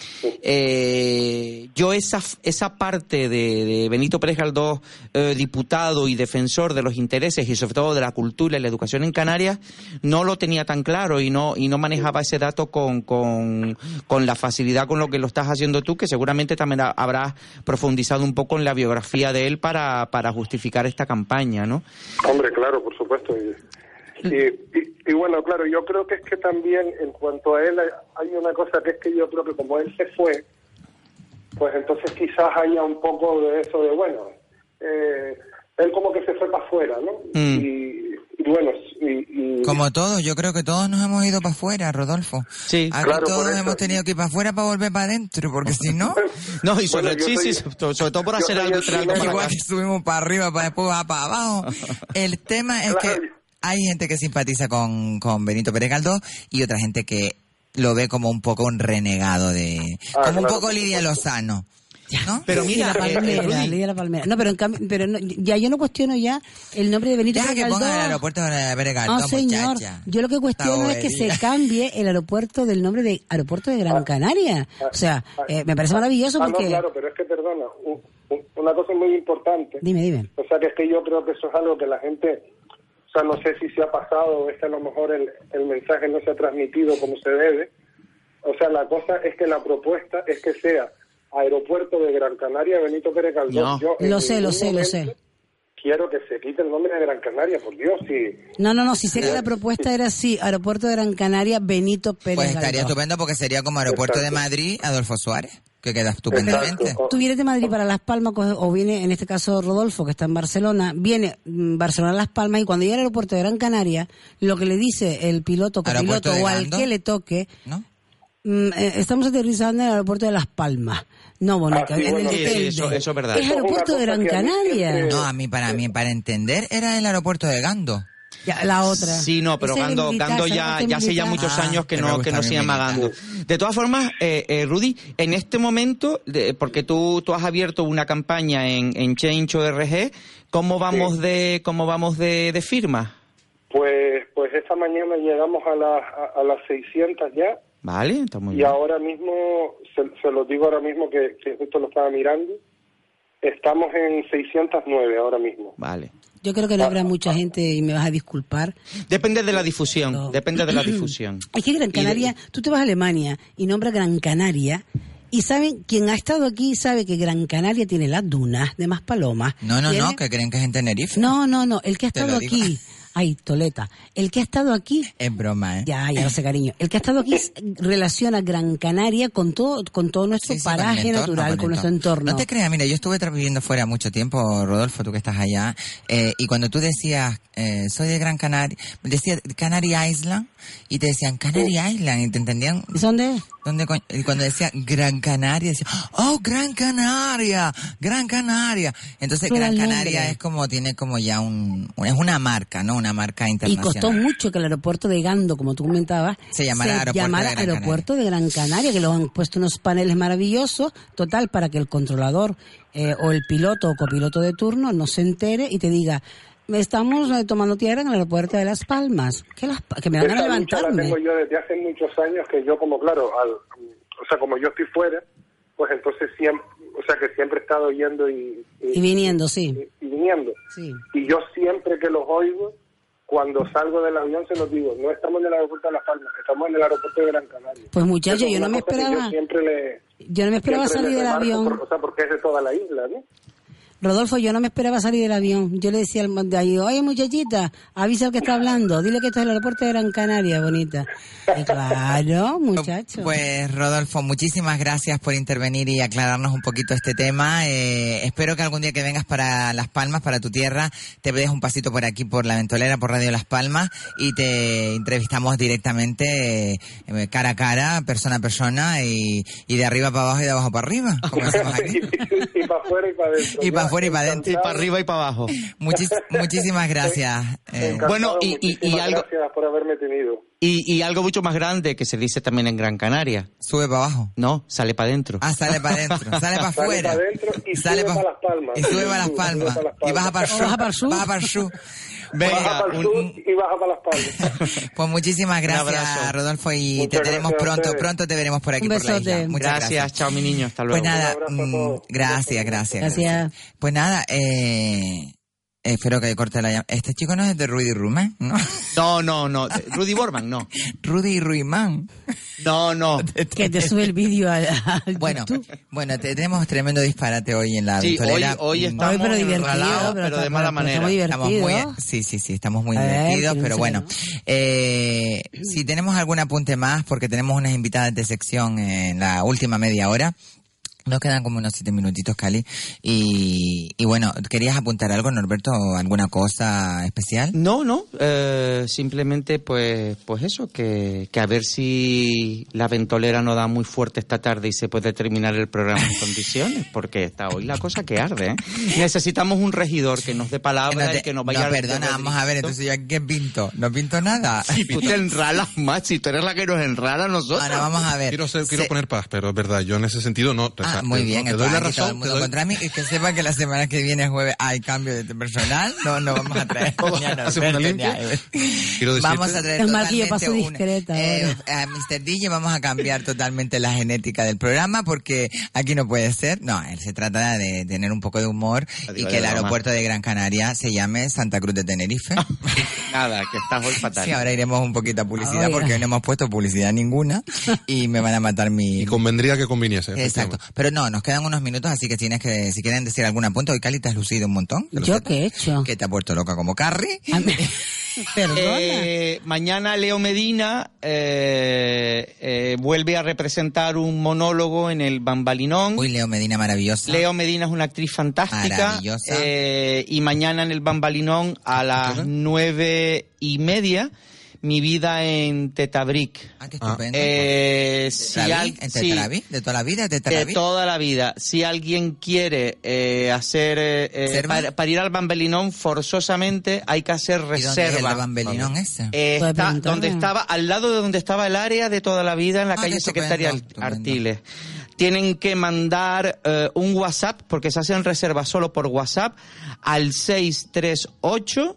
eh, yo esa esa parte de, de Benito Pérez Galdós, eh, diputado y defensor de los intereses y sobre todo de la cultura y la educación en Canarias, no lo tenía tan claro y no y no manejaba ese dato con, con, con la facilidad con lo que lo estás haciendo tú, que seguramente también ha- habrás profundizado un poco en la biografía de él para, para justificar esta campaña, ¿no?
Hombre, claro, por supuesto. Y, y, y- y bueno, claro, yo creo que es que también en cuanto a él hay- una cosa que es que yo creo que como él se fue, pues entonces quizás haya un poco de eso de, bueno, eh, él como que se fue para afuera, ¿no?
Mm.
Y, y bueno, y, y-
Como todos, yo creo que todos nos hemos ido para afuera, Rodolfo.
Sí.
Aquí
Claro,
todos hemos tenido que ir para afuera para volver para adentro, porque si no,
No, y sobre,
Bueno,
sí,
soy-
sí, sobre sobre todo por hacer algo para
igual que subimos para arriba, para después va para abajo. El tema es
Claro.
que hay gente que simpatiza con, con Benito Pérez Galdós y otra gente que lo ve como un poco un renegado de...
Ah,
como un poco Lidia Lozano. ¿no?
Pero
Sí,
mira,
la
eh, eh,
palmera, la palmera. No, pero en cambio, pero no- ya yo no cuestiono ya el nombre de Benito
Deja que pongan el aeropuerto de Pérez
No,
Galdós,
señor.
muchacha.
Yo lo que cuestiono es que se cambie el aeropuerto del nombre de Aeropuerto de Gran Canaria. O sea, eh, me parece maravilloso
Ah, no,
porque...
claro, pero es que, perdona, un- un- una cosa muy importante.
Dime, dime.
O sea, que es que yo creo que eso es algo que la gente, o sea, no sé si se ha pasado o es que a lo mejor el, el mensaje no se ha transmitido como se debe. O sea, la cosa es que la propuesta es que sea Aeropuerto de Gran Canaria Benito Pérez Galdós.
No.
Yo
Lo sé, lo sé, lo sé.
Quiero que se quite el nombre de Gran Canaria, por Dios, sí.
No, no, no, si sé que la propuesta era así, Aeropuerto de Gran Canaria, Benito Pérez
Pues estaría
Galdós.
estupendo porque sería como aeropuerto de. Madrid, Adolfo Suárez, que queda estupendamente.
Exacto.
Tú vienes de Madrid para Las Palmas, o viene, en este caso Rodolfo, que está en Barcelona, viene mm, Barcelona a Las Palmas y cuando llega al aeropuerto de Gran Canaria, lo que le dice el piloto, copiloto o al que le toque,
¿No?
mm, eh, estamos aterrizando en el aeropuerto de Las Palmas. No, Bonica,
Ah, sí,
en
bueno,
el
sí,
de
sí,
Telde.
eso- eso es verdad.
Es aeropuerto de Gran Canaria.
No, a mí, para mí, para entender, era el aeropuerto de Gando.
Ya, la otra.
Sí, no, pero Gando,
militar,
Gando
¿sabes
ya, ya hace ya muchos
Ah,
años que
que me
no, que no se llama. Gando. De todas formas, eh, eh, Rudy, en este momento, de- porque tú, tú has abierto una campaña en, en Change ORG, ¿cómo vamos de, cómo vamos de, de firmas?
Pues, pues esta mañana llegamos a, las a, a las 600 ya
Vale, está muy
y
bien.
ahora mismo, se, se los digo ahora mismo que, que justo lo estaba mirando, estamos en 609 ahora mismo.
Vale.
Yo creo que no habrá mucha gente, y me vas a disculpar,
Depende de la difusión,
No.
depende de la difusión.
Es que Gran Canaria, tú te vas a Alemania y nombra Gran Canaria y saben, quien ha estado aquí sabe que Gran Canaria tiene las dunas de Maspalomas.
No, no,
tiene-
no, que creen que es en Tenerife.
No, no, no, el que ha estado aquí, ay, Toleta, el que ha estado aquí,
Es broma, ¿eh?
ya, ya lo sé, cariño, el que ha estado aquí relaciona Gran Canaria con todo, con todo nuestro
Sí, sí, con el
paraje
entorno,
natural, con nuestro entorno.
No te creas, mira, yo estuve viviendo fuera mucho tiempo, Rodolfo, tú que estás allá, eh, y cuando tú decías, eh, soy de Gran Canaria, decía Canary Island, y te decían Canary Island, y te entendían,
¿Y dónde?
¿Dónde coño? Y cuando decía Gran Canaria, decía, oh, Gran Canaria, Gran Canaria. Entonces, Gran Canaria es como, tiene como ya un, es una marca, ¿no? Una marca
Y
internacional.
costó mucho que el aeropuerto de Gando, como tú comentabas,
Se llamara Aeropuerto
llamara
de Gran
Aeropuerto de Gran Canaria, que lo han puesto unos paneles maravillosos, total, para que el controlador eh, o el piloto o copiloto de turno no se entere y te diga, estamos eh, tomando tierra en el aeropuerto de Las Palmas. Que, las que me van a
Esa lucha la
levantarme.
tengo yo desde hace muchos años que yo como claro, al, o sea, como yo estoy fuera, pues entonces siempre, o sea, que siempre he estado yendo y,
Y viniendo, sí.
y- y viniendo.
Sí.
Y yo siempre que los oigo, cuando salgo del avión se los digo, no estamos en el aeropuerto de Las Palmas, estamos en el aeropuerto de Gran Canaria.
Pues muchacho,
Eso es
yo no me esperaba,
Yo siempre le...
yo no me esperaba salir del avión.
por- o sea, porque es de toda la isla, ¿no?
Rodolfo, yo no me esperaba salir del avión. Yo le decía al de ahí, oye muchachita, avisa al que está hablando, dile que esto es el aeropuerto de Gran Canaria, bonita. Y claro, muchacho.
Pues Rodolfo, muchísimas gracias por intervenir y aclararnos un poquito este tema. Eh, espero que algún día que vengas para Las Palmas, para tu tierra, te des un pasito por aquí, por la ventolera, por Radio Las Palmas y te entrevistamos directamente eh, cara a cara, persona a persona y, y de arriba para abajo y de abajo para arriba, como aquí.
y, para afuera y para adentro.
Afuera y para adentro.
Y para arriba y para abajo.
Muchis- muchísimas gracias. eh,
Bueno, y- y- y algo-
Gracias por haberme tenido.
Y, y algo mucho más grande que se dice también en Gran Canaria.
sube para abajo.
No, sale para adentro.
Ah, sale para adentro, sale para
Sale
afuera.
pa' adentro y
Sale
sube
pa-
pa' Las Palmas.
Y sube para Las Palmas. Y baja para sur.
¿Baja para el sur?
Baja para el sur.
baja para el
un-
sur
un-
y baja para Las Palmas.
Pues muchísimas gracias, Rodolfo, y
Muchas
te tenemos
gracias
pronto. Pronto te veremos por aquí
Un
por la
besote.
isla. Muchas
gracias,
gracias.
chao mi niño, hasta luego.
Pues nada,
Un abrazo a
mm,
todos.
gracias, gracias,
Gracias.
Pues nada, eh, espero que corte la llamada. Este chico no es de Rudy Ruman, ¿no?
No, no, no. Rudy Borman, no.
Rudy Ruimán.
No, no.
Que te sube el vídeo al, al
Bueno,
YouTube.
bueno, te- tenemos tremendo disparate hoy en la
Sí, hoy,
ventolera.
hoy estamos
Hoy, pero
enralados,
pero
de mala manera.
Estamos muy,
divertido.
sí, sí, sí, estamos muy
ver,
divertidos, pero bueno, eh, si tenemos algún apunte más, porque tenemos unas invitadas de sección en la última media hora, nos quedan como unos siete minutitos, Cali, y, y bueno, ¿querías apuntar algo, Norberto, alguna cosa especial?
No, no, eh, simplemente pues pues eso, que, que a ver si la ventolera no da muy fuerte esta tarde y se puede terminar el programa en condiciones, porque está hoy la cosa que arde. ¿eh? Necesitamos un regidor que nos dé palabra
te-
y que nos vaya
no,
a-
perdona, vamos a ver, entonces yo aquí qué pinto, no pinto nada.
Tú te enralas más, si tú eres la que nos enrala a nosotros.
Ahora vamos a ver.
Quiero, ser- quiero
Se-
poner paz, pero es verdad, yo en ese sentido no. o sea,
Ah, muy
te-
bien,
Te doy la
aquí todo el
razón.
mundo
doy-
contra mí y que sepa que la semana que viene jueves hay cambio de personal, no, no vamos a traer ni a
Hace una
Norberto ni
limpia.
a Ever.
Quiero decirte-
Vamos a traer
Es más que yo
totalmente
paso
un-
discreta
eh, a Mr. DJ vamos a cambiar totalmente la genética del programa porque aquí no puede ser, no, él se trata de tener un poco de humor y
Adiós,
que el aeropuerto de Gran Canaria se llame Santa Cruz de Tenerife.
Nada, que estás hoy fatal.
Sí, ahora iremos un poquito a publicidad
Oiga.
porque hoy no hemos puesto publicidad ninguna y me van a matar mi...
Y convendría que conviniese.
Exacto.
efectivamente.
Pero no, nos quedan unos minutos, así que tienes que, si quieren decir algún apunte, hoy Cali te has lucido un montón.
¿Yo
sepas.
qué he hecho?
Que te ha puesto loca como Carrie.
Perdona.
Eh, mañana Leo Medina eh, eh, vuelve a representar un monólogo en el Bambalinón.
Uy, Leo Medina maravillosa.
Leo Medina es una actriz fantástica.
Maravillosa.
eh, y mañana en el Bambalinón a las nueve y media, mi vida en Tetabric.
Ah, qué estupendo.
Eh, si
¿En
sí?
¿De toda la vida? ¿De
toda la vida. Si alguien quiere eh, hacer eh, eh,
¿Reserva?
para, para ir al Bambalinón forzosamente hay que hacer
¿Y dónde es el
reserva.
Bambelinón ese?
Eh, está donde estaba, al lado de donde estaba el área de toda la vida, en la
Ah,
calle Secretaria. Artiles. Tienen que mandar eh, un WhatsApp, porque se hacen reservas solo por WhatsApp, al 638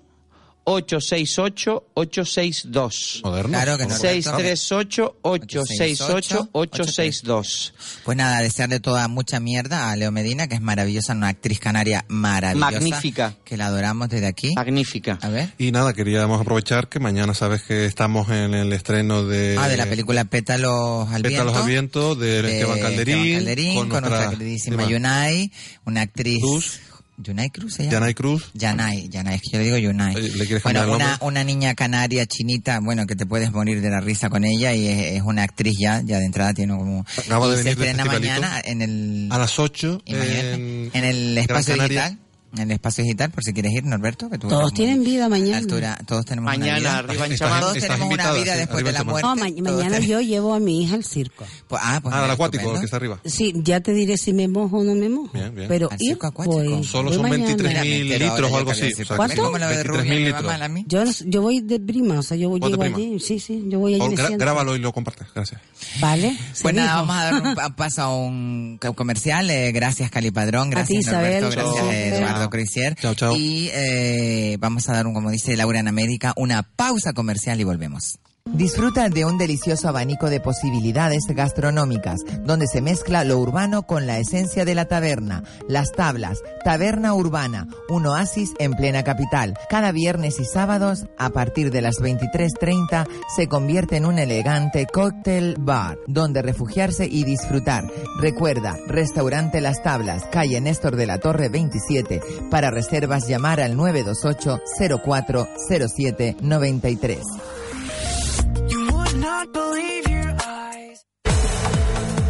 868 862.
Moderno.
Claro que no.
638 868 862.
Pues nada, desearle toda mucha mierda a Leo Medina, que es maravillosa, una actriz canaria maravillosa.
Magnífica.
Que la adoramos desde aquí.
Magnífica.
A ver.
Y nada, queríamos aprovechar que mañana sabes que estamos en el estreno de...
Ah, de la película Pétalos al
Pétalos
viento.
al viento, de Esteban Calderín,
Esteban Calderín, con, nuestra
nuestra
queridísima Yunai, una actriz...
Cruz.
Yunai Cruz se llama.
Yanay Cruz.
Yanai, Yanai, es que yo le digo Yunai.
¿le quieres
bueno, una, una niña canaria chinita, bueno, que te puedes morir de la risa con ella y es, es una actriz ya, ya de entrada tiene como...
Acaba de
se
venir del
estrena mañana en el...
A las 8
imagínate,
en,
en el espacio digital. En el espacio digital, por si quieres ir, Norberto. Que tú
Todos
muy-
tienen vida mañana.
altura, todos tenemos una
Mañana,
vida.
arriba en Chamán.
Todos
estás
tenemos una
invitada,
vida
sí,
después de la muerte.
No, ma- mañana yo llevo a mi hija al circo.
Pues, ah, pues
Ah, al acuático,
estupendo.
que está arriba.
Sí, ya te diré si me mojo o no me mojo.
Bien, bien.
Pero
Al
ir,
circo acuático.
pues,
Solo son
mañana.
23.000
Mira, me entero
litros o algo así. O sea,
decir,
que
¿Cómo lo de
23.000
rubia me va
litros.
mal a mí?
Yo, yo voy de prima, o sea, yo voy-
¿Vas de
llego allí. Sí, sí, yo voy allí.
Grábalo y lo compartes. Gracias.
Vale.
Pues nada, vamos a dar un pa- paso a un co- comercial. Eh, gracias, Cali Padrón. Gracias. Norberto. Gracias,
Chao.
Crisier.
Chao, chao.
Y eh, vamos a dar, un, como dice Laura en América, una pausa comercial y volvemos. Disfruta de un delicioso abanico de posibilidades gastronómicas, donde se mezcla lo urbano con la esencia de la taberna. Las Tablas, Taberna Urbana, un oasis en plena capital. Cada viernes y sábados, a partir de las 23.30, se convierte en un elegante cóctel bar, donde refugiarse y disfrutar. Recuerda, restaurante Las Tablas, calle Néstor de la Torre 27. Para reservas, llamar al 928 04 07 93.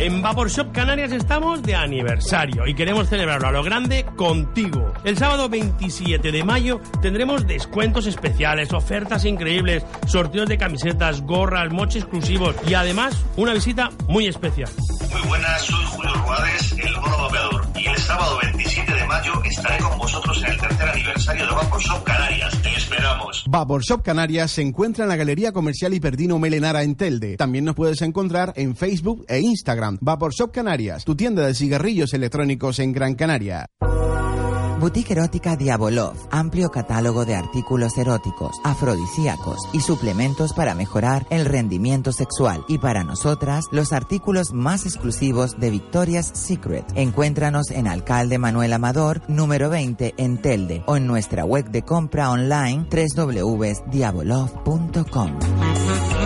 En Vapor Shop Canarias estamos de aniversario y queremos celebrarlo a lo grande contigo. El sábado 27 de mayo tendremos descuentos especiales, ofertas increíbles, sorteos de camisetas, gorras, moches exclusivos y además una visita muy especial.
Muy buenas, soy Julio el Bono. Y el sábado 27 de mayo estaré con vosotros en el tercer aniversario de Vapor Shop Canarias. Te esperamos.
Vapor Shop Canarias se encuentra en la Galería Comercial Hiperdino Melenara en Telde. También nos puedes encontrar en Facebook e Instagram. Vapor Shop Canarias, tu tienda de cigarrillos electrónicos en Gran Canaria.
Boutique Erótica Diabolov, amplio catálogo de artículos eróticos, afrodisíacos y suplementos para mejorar el rendimiento sexual. Y para nosotras, los artículos más exclusivos de Victoria's Secret. Encuéntranos en Alcalde Manuel Amador, número 20 en Telde o en nuestra web de compra online www.diabolov.com.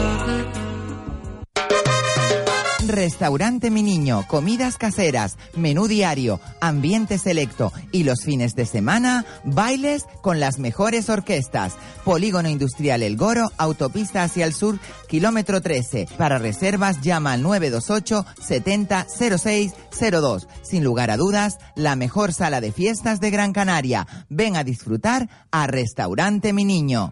Restaurante Mi Niño, comidas caseras, menú diario, ambiente selecto y los fines de semana, bailes con las mejores orquestas. Polígono Industrial El Goro, autopista hacia el sur, kilómetro 13. Para reservas llama al 928 70 06 02. Sin lugar a dudas, la mejor sala de fiestas de Gran Canaria. Ven a disfrutar a Restaurante Mi Niño.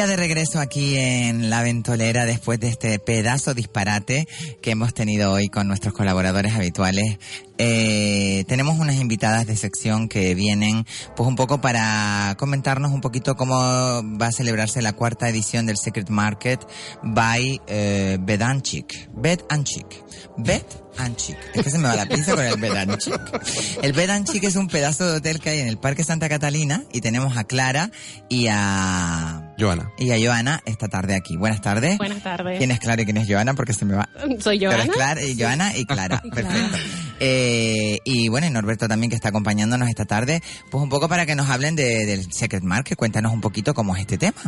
Ya de regreso aquí en La Ventolera después de este pedazo disparate que hemos tenido hoy con nuestros colaboradores habituales. Eh, tenemos unas invitadas de sección que vienen pues un poco para comentarnos un poquito cómo va a celebrarse la cuarta edición del Secret Market by eh, Bedanchik. Bedanchik. Bed and Chic. Es que se me va la pinza con el Bed and Chic. El Bed and Chic es un pedazo de hotel que hay en el Parque Santa Catalina y tenemos a Clara y a
Joana.
y a Joana esta tarde aquí. Buenas tardes.
Buenas tardes.
¿Quién es Clara y quién es Joana? Porque se me va.
Soy
Pero
Joana.
es Clara y Joana y Clara. Perfecto. Eh, y bueno, y Norberto también que está acompañándonos esta tarde, pues un poco para que nos hablen de- del Secret Market. Cuéntanos un poquito cómo es este tema.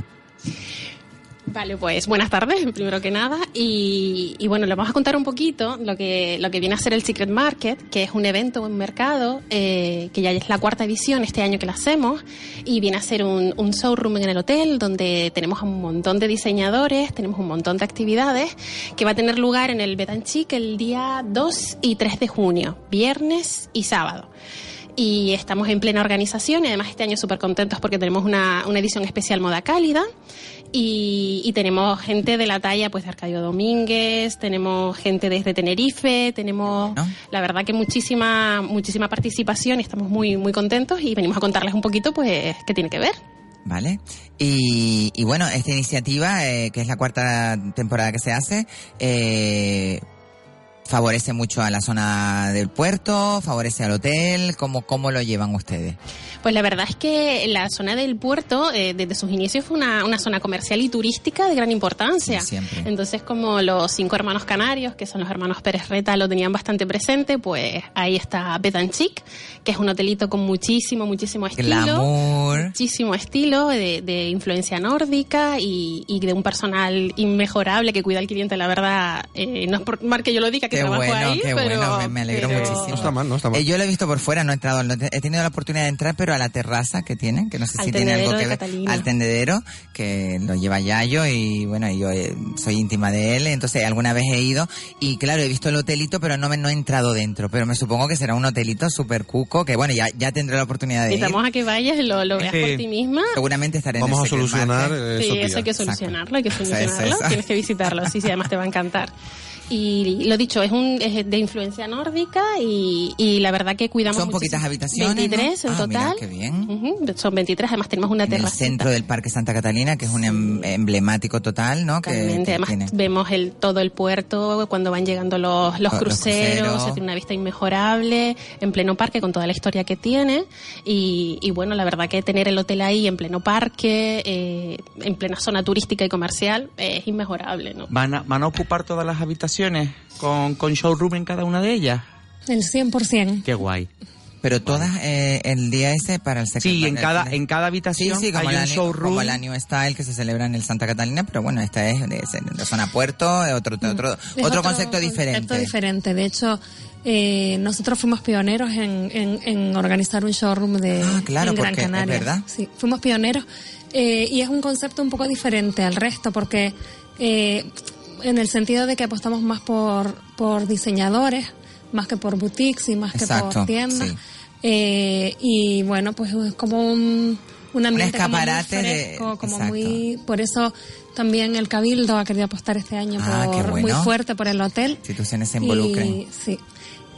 Vale, pues buenas tardes, primero que nada. Y, bueno, les vamos a contar un poquito lo que, lo que viene a ser el Secret Market, que es un evento, un mercado, eh, que ya es la cuarta edición este año que lo hacemos. Y viene a ser un, un showroom en el hotel donde tenemos a un montón de diseñadores, tenemos un montón de actividades, que va a tener lugar en el Betanchic el día 2 y 3 de junio, viernes y sábado. y estamos en plena organización y además este año súper contentos porque tenemos una, una edición especial moda cálida y, y tenemos gente de la talla pues de Arcadio Domínguez, tenemos gente desde Tenerife, tenemos la verdad que muchísima muchísima participación y estamos muy muy contentos y venimos a contarles un poquito pues qué tiene que ver.
¿Vale? Y, y bueno, esta iniciativa, eh, que es la cuarta temporada que se hace, eh, favorece mucho a la zona del puerto, favorece al hotel, ¿cómo, cómo lo llevan ustedes?
Pues la verdad es que la zona del puerto, eh, desde sus inicios, fue una, una zona comercial y turística de gran importancia.
Siempre.
Entonces, como los cinco hermanos canarios, que son los hermanos Pérez Reta, lo tenían bastante presente, pues ahí está Betanchic, que es un hotelito con muchísimo, muchísimo estilo.
Glamour.
Muchísimo estilo de, de influencia nórdica y, y de un personal inmejorable que cuida al cliente, la verdad, eh, no es por mal que yo lo diga, que trabajo
bueno,
ahí,
qué
pero,
bueno, me, me alegro
pero-
muchísimo.
No está mal, no está mal.
Eh, yo lo he visto por fuera, no he entrado, no he tenido la oportunidad de entrar, pero a la terraza que tienen, que no sé
Al
si tiene algo que ver, al tendedero, que lo lleva Yayo y bueno, y yo eh, soy íntima de él, entonces alguna vez he ido y claro, he visto el hotelito, pero no me no he entrado dentro, pero me supongo que será un hotelito súper cuco, que bueno, ya, ya tendré la oportunidad de ir.
Invitamos a que vayas lo, lo veas
Sí.
por ti misma.
Seguramente estaré en
Vamos a solucionar
Market.
eh,
Sí, eso hay que solucionarlo, hay que
Eso, eso,
solucionarlo.
eso.
Tienes que visitarlo, sí, sí, además te va a encantar. Y lo dicho, es, un, es de influencia nórdica y, y la verdad que cuidamos
Son poquitas habitaciones,
23
¿no?
en
Ah, mira,
total.
qué bien.
Ujú, Son 23, además tenemos una
En el
terraza.
centro del Parque Santa Catalina, que es un em- emblemático total, ¿no? Que,
Totalmente.
que
Además
tiene.
vemos el todo el puerto cuando van llegando los, los
Los- los
cruceros, se tiene una vista inmejorable en pleno parque con toda la historia que tiene y, y bueno, la verdad que tener el hotel ahí en pleno parque, eh, en plena zona turística y comercial es inmejorable, ¿no?
¿Van a, van a ocupar todas las habitaciones con, con showroom en cada una de ellas?
El 100%.
Qué guay.
Pero todas eh, el día ese para el Secret
Sí, en cada, en cada
Sí,
habitación
sí, como
hay
la,
un showroom.
como la New Style que se celebra en el Santa Catalina, pero bueno, esta es de, de zona puerto, eh, otro, otro,
Es
otro, concepto diferente.
concepto diferente. De hecho, eh, nosotros fuimos pioneros en, en- en organizar un showroom de
Ah, claro,
en Gran
porque es
Canaria.
verdad.
Sí, fuimos pioneros eh, y es un concepto un poco diferente al resto porque eh, en el sentido de que apostamos más por, por diseñadores, más que por boutiques y más que por tiendas.
sí.
Eh, y bueno, pues es como un, un ambiente como muy
escaparate de-
como muy... Por eso también el Cabildo ha querido apostar este año
Ah,
por,
bueno.
muy fuerte por el hotel.
Instituciones se involucren.
Y, sí.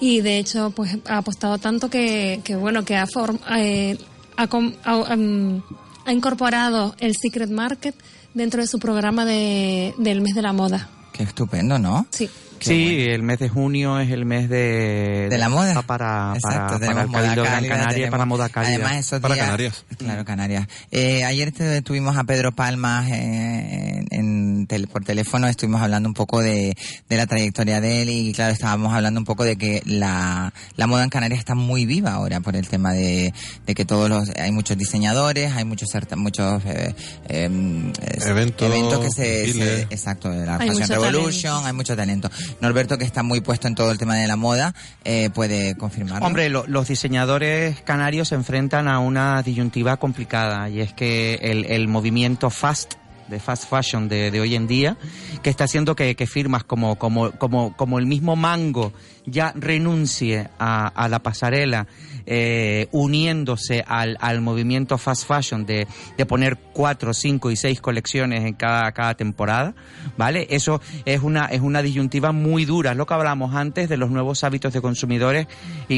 Y de hecho, pues ha apostado tanto que, que bueno, que ha, form- eh, ha, ha, um, ha incorporado el Secret Market dentro de su programa de, del mes de la moda.
Qué estupendo, ¿no?
Sí.
Sí, el mes de junio es el mes de,
De la moda.
Para, para,
Exacto,
para
tenemos
el Cabildo Gran Canaria,
tenemos-
para moda cálida.
Además, esos
Para
días-
Canarias.
Claro, Canarias. Eh, ayer te- tuvimos a Pedro Palmas eh, en tele- por teléfono, estuvimos hablando un poco de, de la trayectoria de él y claro, estábamos hablando un poco de que la, la moda en Canarias está muy viva ahora por el tema de, de que todos los, hay muchos diseñadores, hay muchos muchos eh, es-
Eventos,
eventos que se, se- exacto, de la
Hay
Fashion Revolution,
talento.
hay mucho talento. Norberto que está muy puesto en todo el tema de la moda, eh, puede confirmarlo.
Hombre, lo- los diseñadores canarios se enfrentan a una disyuntiva complicada y es que el, movimiento fast de fast fashion de, hoy en día, que está haciendo que, firmas como, como, como, como el mismo Mango ya renuncie a la pasarela, eh, uniéndose al, al movimiento fast fashion de, de poner cuatro, cinco y seis colecciones en cada, cada temporada, ¿vale? Eso es una, es una disyuntiva muy dura, es lo que hablamos antes de los nuevos hábitos de consumidores y,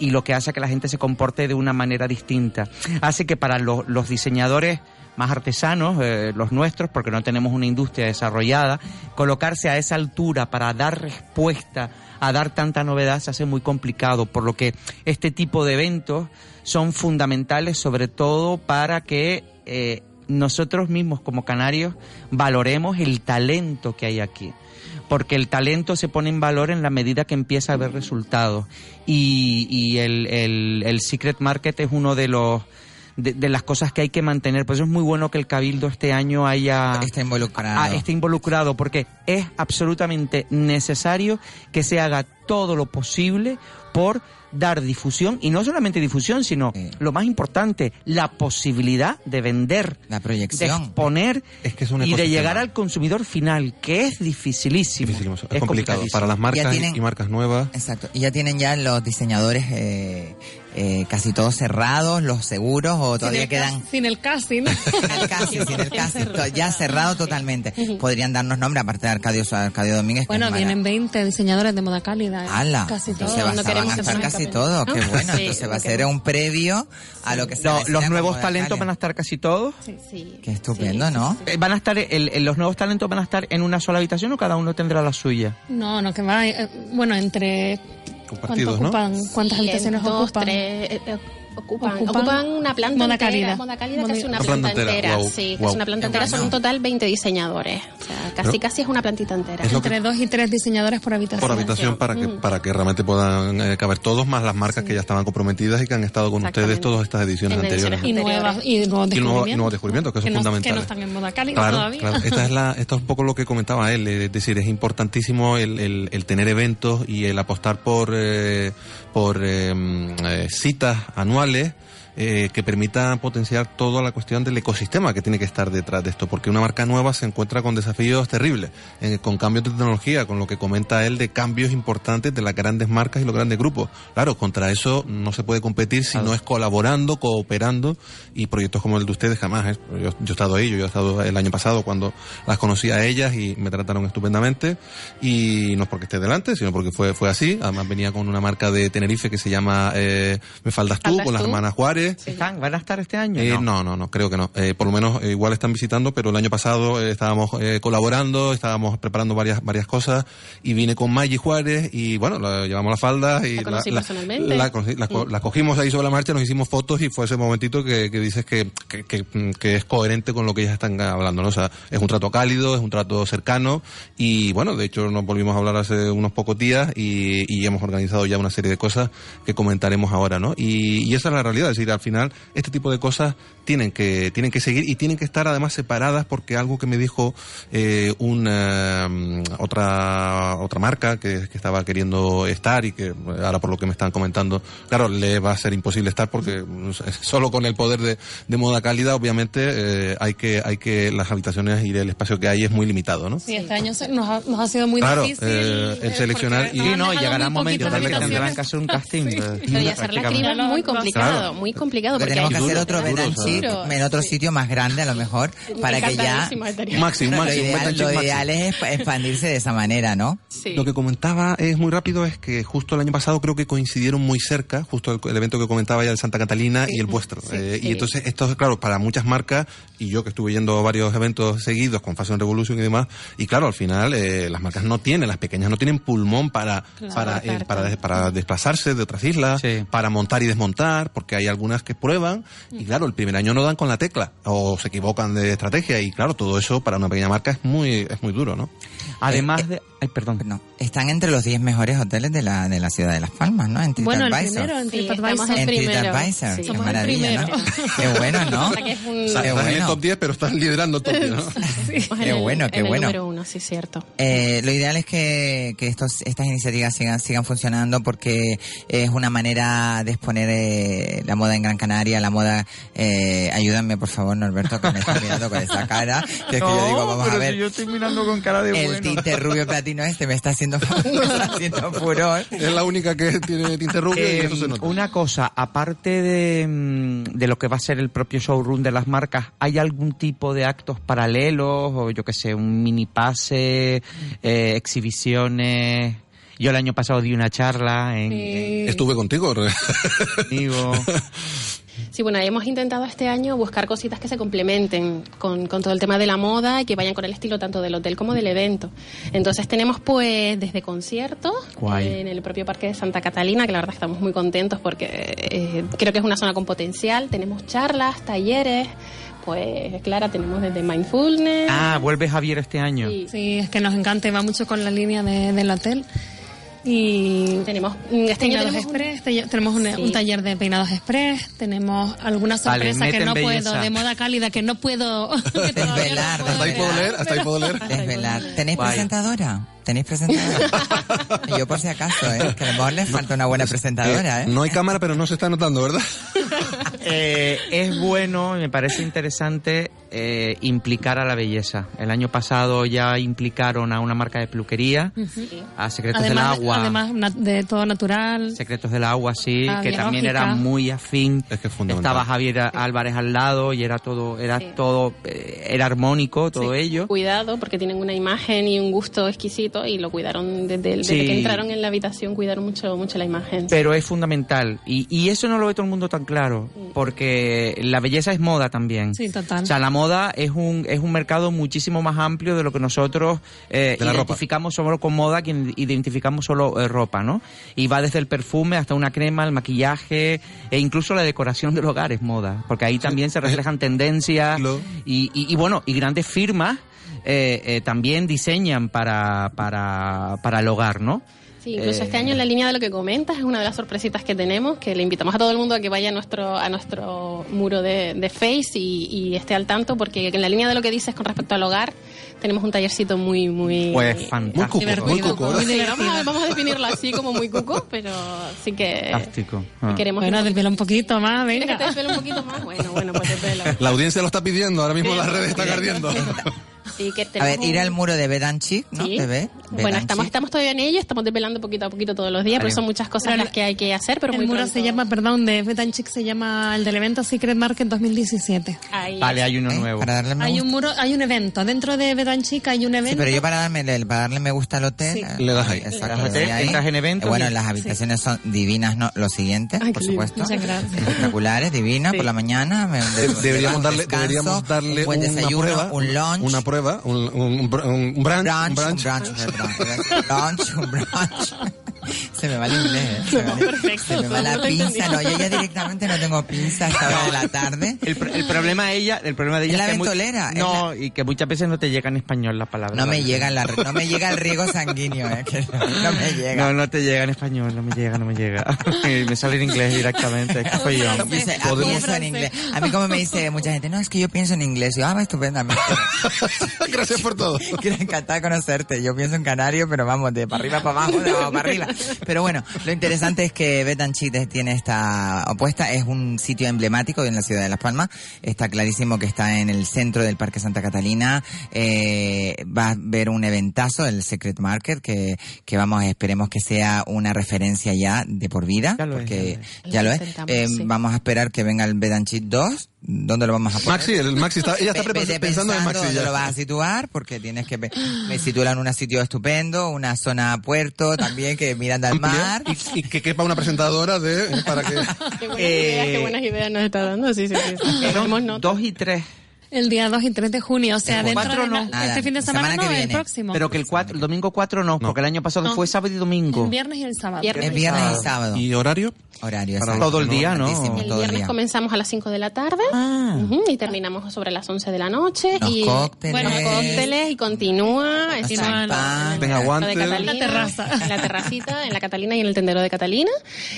y- lo que hace que la gente se comporte de una manera distinta. Hace que para los, los diseñadores más artesanos, eh, los nuestros, porque no tenemos una industria desarrollada, colocarse a esa altura para dar respuesta a dar tanta novedad se hace muy complicado, por lo que este tipo de eventos son fundamentales sobre todo para que eh, nosotros mismos como canarios valoremos el talento que hay aquí porque el talento se pone en valor en la medida que empieza a haber resultados. Y, y el, el- el Secret Market es uno de los de, de las cosas que hay que mantener. Por eso es muy bueno que el Cabildo este año haya
Está involucrado.
ah, esté involucrado, porque es absolutamente necesario que se haga todo lo posible por dar difusión, y no solamente difusión, sino lo más importante, la posibilidad de vender,
La
de
proyección.
exponer
Es que es un
y de llegar al consumidor final, que es dificilísimo.
Dificilísimo, es,
Es
complicado
complicadísimo.
para las marcas y-
tienen-
y marcas nuevas.
Exacto. Y ya tienen ya los diseñadores eh, eh, casi todos cerrados, los seguros, o todavía
sin el
quedan
Sin el casting.
el casi, sin el casi, to- ya cerrado totalmente. Podrían darnos nombre, aparte de Arcadio, Arcadio Domínguez.
Bueno, vienen 20 diseñadores de moda cálida. ¿eh?
¡Hala!
Casi todos.
no
van a estar casi
escapen.
todo, qué
¿No?
bueno.
Sí,
Entonces va a ser un previo a lo que se
Lo- los nuevos talentos van a estar casi todos.
Sí.
Qué estupendo,
Sí,
¿no?
Eh, ¿Van a estar, el- el- los nuevos talentos van a estar en una sola habitación o cada uno tendrá la suya?
No, no, que va. eh, bueno, entre. ¿Cuánto
Compartidos, ¿no?
ocupan? ¿Cuántas
Sí,
habitaciones
dos,
ocupan?
tres, eh, eh, Ocupan,
Ocupan
ocupan una planta
moda
entera,
cálida.
moda cálida,
Moda-
que es una planta,
planta entera,
sí, que
guau.
es una planta entera, son un total 20 diseñadores, o sea, casi
Pero-
casi es una plantita entera.
Es lo que-
Entre dos y tres diseñadores por habitación.
por habitación para que
Mm.
para que realmente puedan eh, caber todos más las marcas que ya estaban comprometidas y que han estado con ustedes todas estas ediciones anteriores
Y nuevas y nuevos
y
descubrimientos.
nuevos descubrimientos que son
no,
fundamentales
que no están en moda cálida
Claro,
todavía.
claro. Esta es la, esto es un poco lo que comentaba él, es decir, es importantísimo el, el- el tener eventos y el apostar por, eh, por mm, eh, citas anuales eh, que permitan potenciar toda la cuestión del ecosistema que tiene que estar detrás de esto, porque una marca nueva se encuentra con desafíos terribles, eh, con cambios de tecnología, con lo que comenta él de cambios importantes de las grandes marcas y los grandes grupos. Claro, contra eso no se puede competir si no es colaborando, cooperando y proyectos como el de ustedes jamás. ¿eh? Yo, yo he estado ahí, yo he estado el año pasado cuando las conocí a ellas y me trataron estupendamente y no es porque esté delante, sino porque fue, fue así. Además venía con una marca de Tenerife que se llama eh, Me Faldas Tú, con las hermanas Juárez.
¿Están? ¿Van a estar este año?
Eh,
no.
no, no, no, creo que no. Eh, por lo menos eh, igual están visitando, pero el año pasado eh, estábamos eh, colaborando, estábamos preparando varias varias cosas y vine con Maggi Juárez y bueno, la- llevamos la falda y
La conocí personalmente.
la la
Mm.
la cogimos ahí sobre la marcha, nos hicimos fotos y fue ese momentito que, que dices que, que, que- que es coherente con lo que ellas están hablando, ¿no? O sea, es un trato cálido, es un trato cercano y bueno, de hecho nos volvimos a hablar hace unos pocos días y, y hemos organizado ya una serie de cosas que comentaremos ahora, ¿no? Y, y esa es la realidad, es decir, al final este tipo de cosas tienen que tienen que seguir y tienen que estar además separadas porque algo que me dijo eh, una mm, otra otra marca que, que estaba queriendo estar y que ahora por lo que me están comentando claro le va a ser imposible estar porque solo con el poder de, de moda cálida obviamente eh, hay que hay que las habitaciones y el espacio que hay es muy limitado no
Sí, este año se- nos, ha, nos ha sido muy
Claro,
difícil.
eh, el
eh,
seleccionar y-
Sí, no,
dejado
llegará
muy
un momento
poquitas
en que tendrán que hacer un casting. eh,
Pero y hacer la es muy complicado, muy complicado. Porque
tenemos
hay-
que hacer otro
duro.
en otro sitio más grande a lo mejor para que ya
máximo
lo ideal, lo ideal es exp- expandirse de esa manera, ¿no?
Sí.
Lo que comentaba es muy rápido es que justo el año pasado creo que coincidieron muy cerca, justo el, el evento que comentaba ya de Santa Catalina y el vuestro. Eh,
sí.
Y entonces esto, claro, para muchas marcas, y yo que estuve yendo a varios eventos seguidos con Fashion Revolution y demás, y claro, al final eh, las marcas no tienen, las pequeñas no tienen pulmón para,
Claro,
para, eh, para, para desplazarse de otras islas,
Sí.
para montar y desmontar, porque hay algunas que prueban, y claro, el primer año no dan con la tecla, o se equivocan de estrategia, y claro, todo eso para una pequeña marca es muy, es muy duro, ¿no?
Además de... Ay, perdón.
No, están entre los 10 mejores hoteles de la, de la ciudad de Las Palmas, ¿no? En
Bueno, el
TripAdvisor.
primero en
Sí,
TripAdvisor.
en.
TripAdvisor,
Sí.
qué
el
maravilla, ¿no? Qué bueno, ¿no?
O sea que es un-
O sea,
Qué
estás en el
bueno.
top 10, pero estás liderando el top 10, ¿no?
En
Qué
el-
bueno, qué
en el
bueno.
número uno, sí, cierto.
Eh, lo ideal es que, que estos, estas iniciativas sigan, sigan funcionando porque es una manera de exponer eh, la moda en Gran Canaria, la moda... Eh, ayúdame, por favor, Norberto, que me está mirando con esa cara. Que es que yo digo, vamos a ver...
yo estoy mirando con cara de
El tinte rubio platino este me está haciendo, me está haciendo furor.
Es la única que tiene tinte rubio y eso se nota.
una cosa, aparte de, mm, de lo que va a ser el propio showroom de las marcas, ¿hay algún tipo de actos paralelos o yo qué sé, un mini pase, eh, exhibiciones? Yo el año pasado di una charla en, en
Estuve contigo.
Sí, bueno, hemos intentado este año buscar cositas que se complementen con, con todo el tema de la moda y que vayan con el estilo tanto del hotel como del evento. Entonces tenemos pues desde conciertos
Guay.
eh, en el propio Parque de Santa Catalina, que la verdad estamos muy contentos porque eh, creo que es una zona con potencial. Tenemos charlas, talleres, pues Clara, tenemos desde mindfulness.
Ah, vuelve Javier este año.
Sí.
Sí, es que nos encanta y va mucho con la línea de- del hotel. Y
Tenemos, este
peinados
tenemos un-
express, te- tenemos un,
Sí.
un taller de peinados express, tenemos alguna
Vale,
sorpresa que no
belleza.
puedo, de moda cálida, que no puedo que todavía no
Desvelar,
puedo
Hasta ahí puedo leer, hasta ahí puedo leer.
Desvelar. ¿Tenéis
Guay.
presentadora? ¿Tenéis presentadora? Yo por si acaso, ¿eh? Que a lo mejor les falta una buena presentadora, ¿eh?
No hay cámara, pero no se está notando, ¿verdad?
Eh, es bueno y me parece interesante eh, implicar a la belleza. El año pasado ya implicaron a una marca de peluquería, a Secretos
Además,
del Agua.
además de todo natural.
Secretos del Agua, sí,
Ah,
que también
biológica.
era muy afín.
Es que es fundamental.
Estaba Javier Álvarez al lado y era todo, era
Sí.
todo, eh, era armónico todo
Sí,
ello.
Cuidado, porque tienen una imagen y un gusto exquisito y lo cuidaron desde, el- desde
Sí.
que entraron en la habitación, cuidaron mucho, mucho la imagen.
Pero es fundamental. Y, y eso no lo ve todo el mundo tan claro. Porque la belleza es moda también.
Sí, total.
O sea, la moda es un, es un mercado muchísimo más amplio de lo que nosotros eh,
ropa.
identificamos solo con moda, que identificamos solo eh, ropa, ¿no? Y va desde el perfume hasta una crema, el maquillaje e incluso la decoración del hogar es moda, porque ahí también se reflejan tendencias y, y- y bueno, y grandes firmas eh, eh, también diseñan para, para, para el hogar, ¿no?
Sí, incluso
Eh,
este año en la línea de lo que comentas es una de las sorpresitas que tenemos, que le invitamos a todo el mundo a que vaya a nuestro a nuestro muro de, de Face y, y esté al tanto, porque en la línea de lo que dices con respecto al hogar tenemos un tallercito muy muy
Pues fantástico.
divertido.
Muy cuco, ¿verdad?
Sí, vamos, a, vamos a definirlo así como muy cuco, pero sí que
Fantástico.
y queremos
Bueno, desvela un poquito más,
¿Quieres que
venga.
te desvele un poquito más? Bueno, bueno, pues desvelo.
La audiencia lo está pidiendo, ahora mismo las redes están ardiendo.
Sí, que
A ver, ir al muro de Bedanchi, ¿no?
Sí.
Bebé,
Bueno, estamos, estamos todavía en ello, estamos desvelando poquito a poquito todos los días, pero son muchas cosas
Pero
las que hay que hacer, pero
el
muy
muro
pronto.
se llama, perdón, de Betan Chic se llama el del evento Secret Market 2017.
Ahí
Vale, hay uno nuevo.
Para darle me
Hay
gusta.
un muro, hay un evento. Dentro de Betan Chic hay un
Sí,
evento.
pero yo para darme, para darle me gusta al hotel.
Sí.
eh,
Le das ahí.
Exacto,
hotel, entras en eventos
Eh, Bueno, las habitaciones son divinas, ¿no? Lo siguiente,
Ay,
por supuesto.
Muchas gracias.
Espectaculares, divinas, por la mañana. me- de-
Deberíamos darle,
descanso,
deberíamos darle
un buen
una
desayuno,
prueba,
un lunch.
una prueba, un, un, un, un brunch, un brunch.
un brunch, un brunch, un brunch. Se me va el inglés, ¿eh? Se, me, va-
perfecto,
se me va la pinza. No, yo ya directamente no tengo pinza a esta hora de la tarde.
El, el problema de ella, el problema de
Es
ella
la
que muy-
ventolera, es
no, y que muchas veces no te llega en español la palabra.
No me
¿vale?
llega, la, no me llega el riego sanguíneo, ¿eh? Que no, no me llega.
No, no te llega en español, no me llega, no me llega. me sale en inglés directamente, es que soy yo.
Dice, pienso en inglés. A mí como me dice mucha gente, no, es que yo pienso en inglés. Yo, ah, estupendamente.
Gracias por todo.
Quiero encantada de conocerte. Yo pienso en canario, pero vamos, de para arriba para abajo, de abajo para arriba. Pero bueno, lo interesante es que Betanchit tiene esta opuesta. Es un sitio emblemático en la ciudad de Las Palmas. Está clarísimo que está en el centro del Parque Santa Catalina. Eh, va a ver un eventazo, el Secret Market, que, que vamos, esperemos que sea una referencia ya de por vida.
Ya lo es,
porque
ya
ya
lo
lo
es.
es. Eh,
sí.
Vamos a esperar que venga el Bedanchit 2. ¿Dónde lo vamos a poner?
Maxi, el Maxi está, ella está prepa-
vete
pensando en Maxi
dónde
ya.
lo vas a situar, porque tienes que me situarlo en un sitio estupendo, una zona puerto también que mirando al mar.
y, y que quepa una presentadora de para que
Qué buenas
Eh,
ideas, qué buenas ideas nos está dando. Sí, sí, sí.
Dos y tres.
El día 2 y 3 de junio, o sea,
El
dentro
cuatro
de la-
no.
Nada,
este fin de
semana
semana,
que
no, el
viene.
próximo.
Pero que el, cuatro, el domingo 4 no, porque el año pasado
No.
fue sábado y domingo.
el viernes y el sábado.
Viernes.
Es viernes y sábado.
¿Y horario?
Horario,
Para.
Todo el día, ¿no?
El
el
viernes
día.
comenzamos a las 5 de la tarde
Ah.
ujú, y terminamos sobre las 11 de la noche.
Los
y,
cócteles.
Bueno, cócteles y continúa.
Venga,
la-
aguante.
de Catalina,
La terraza.
En la terracita, en la Catalina y en el tendero de Catalina.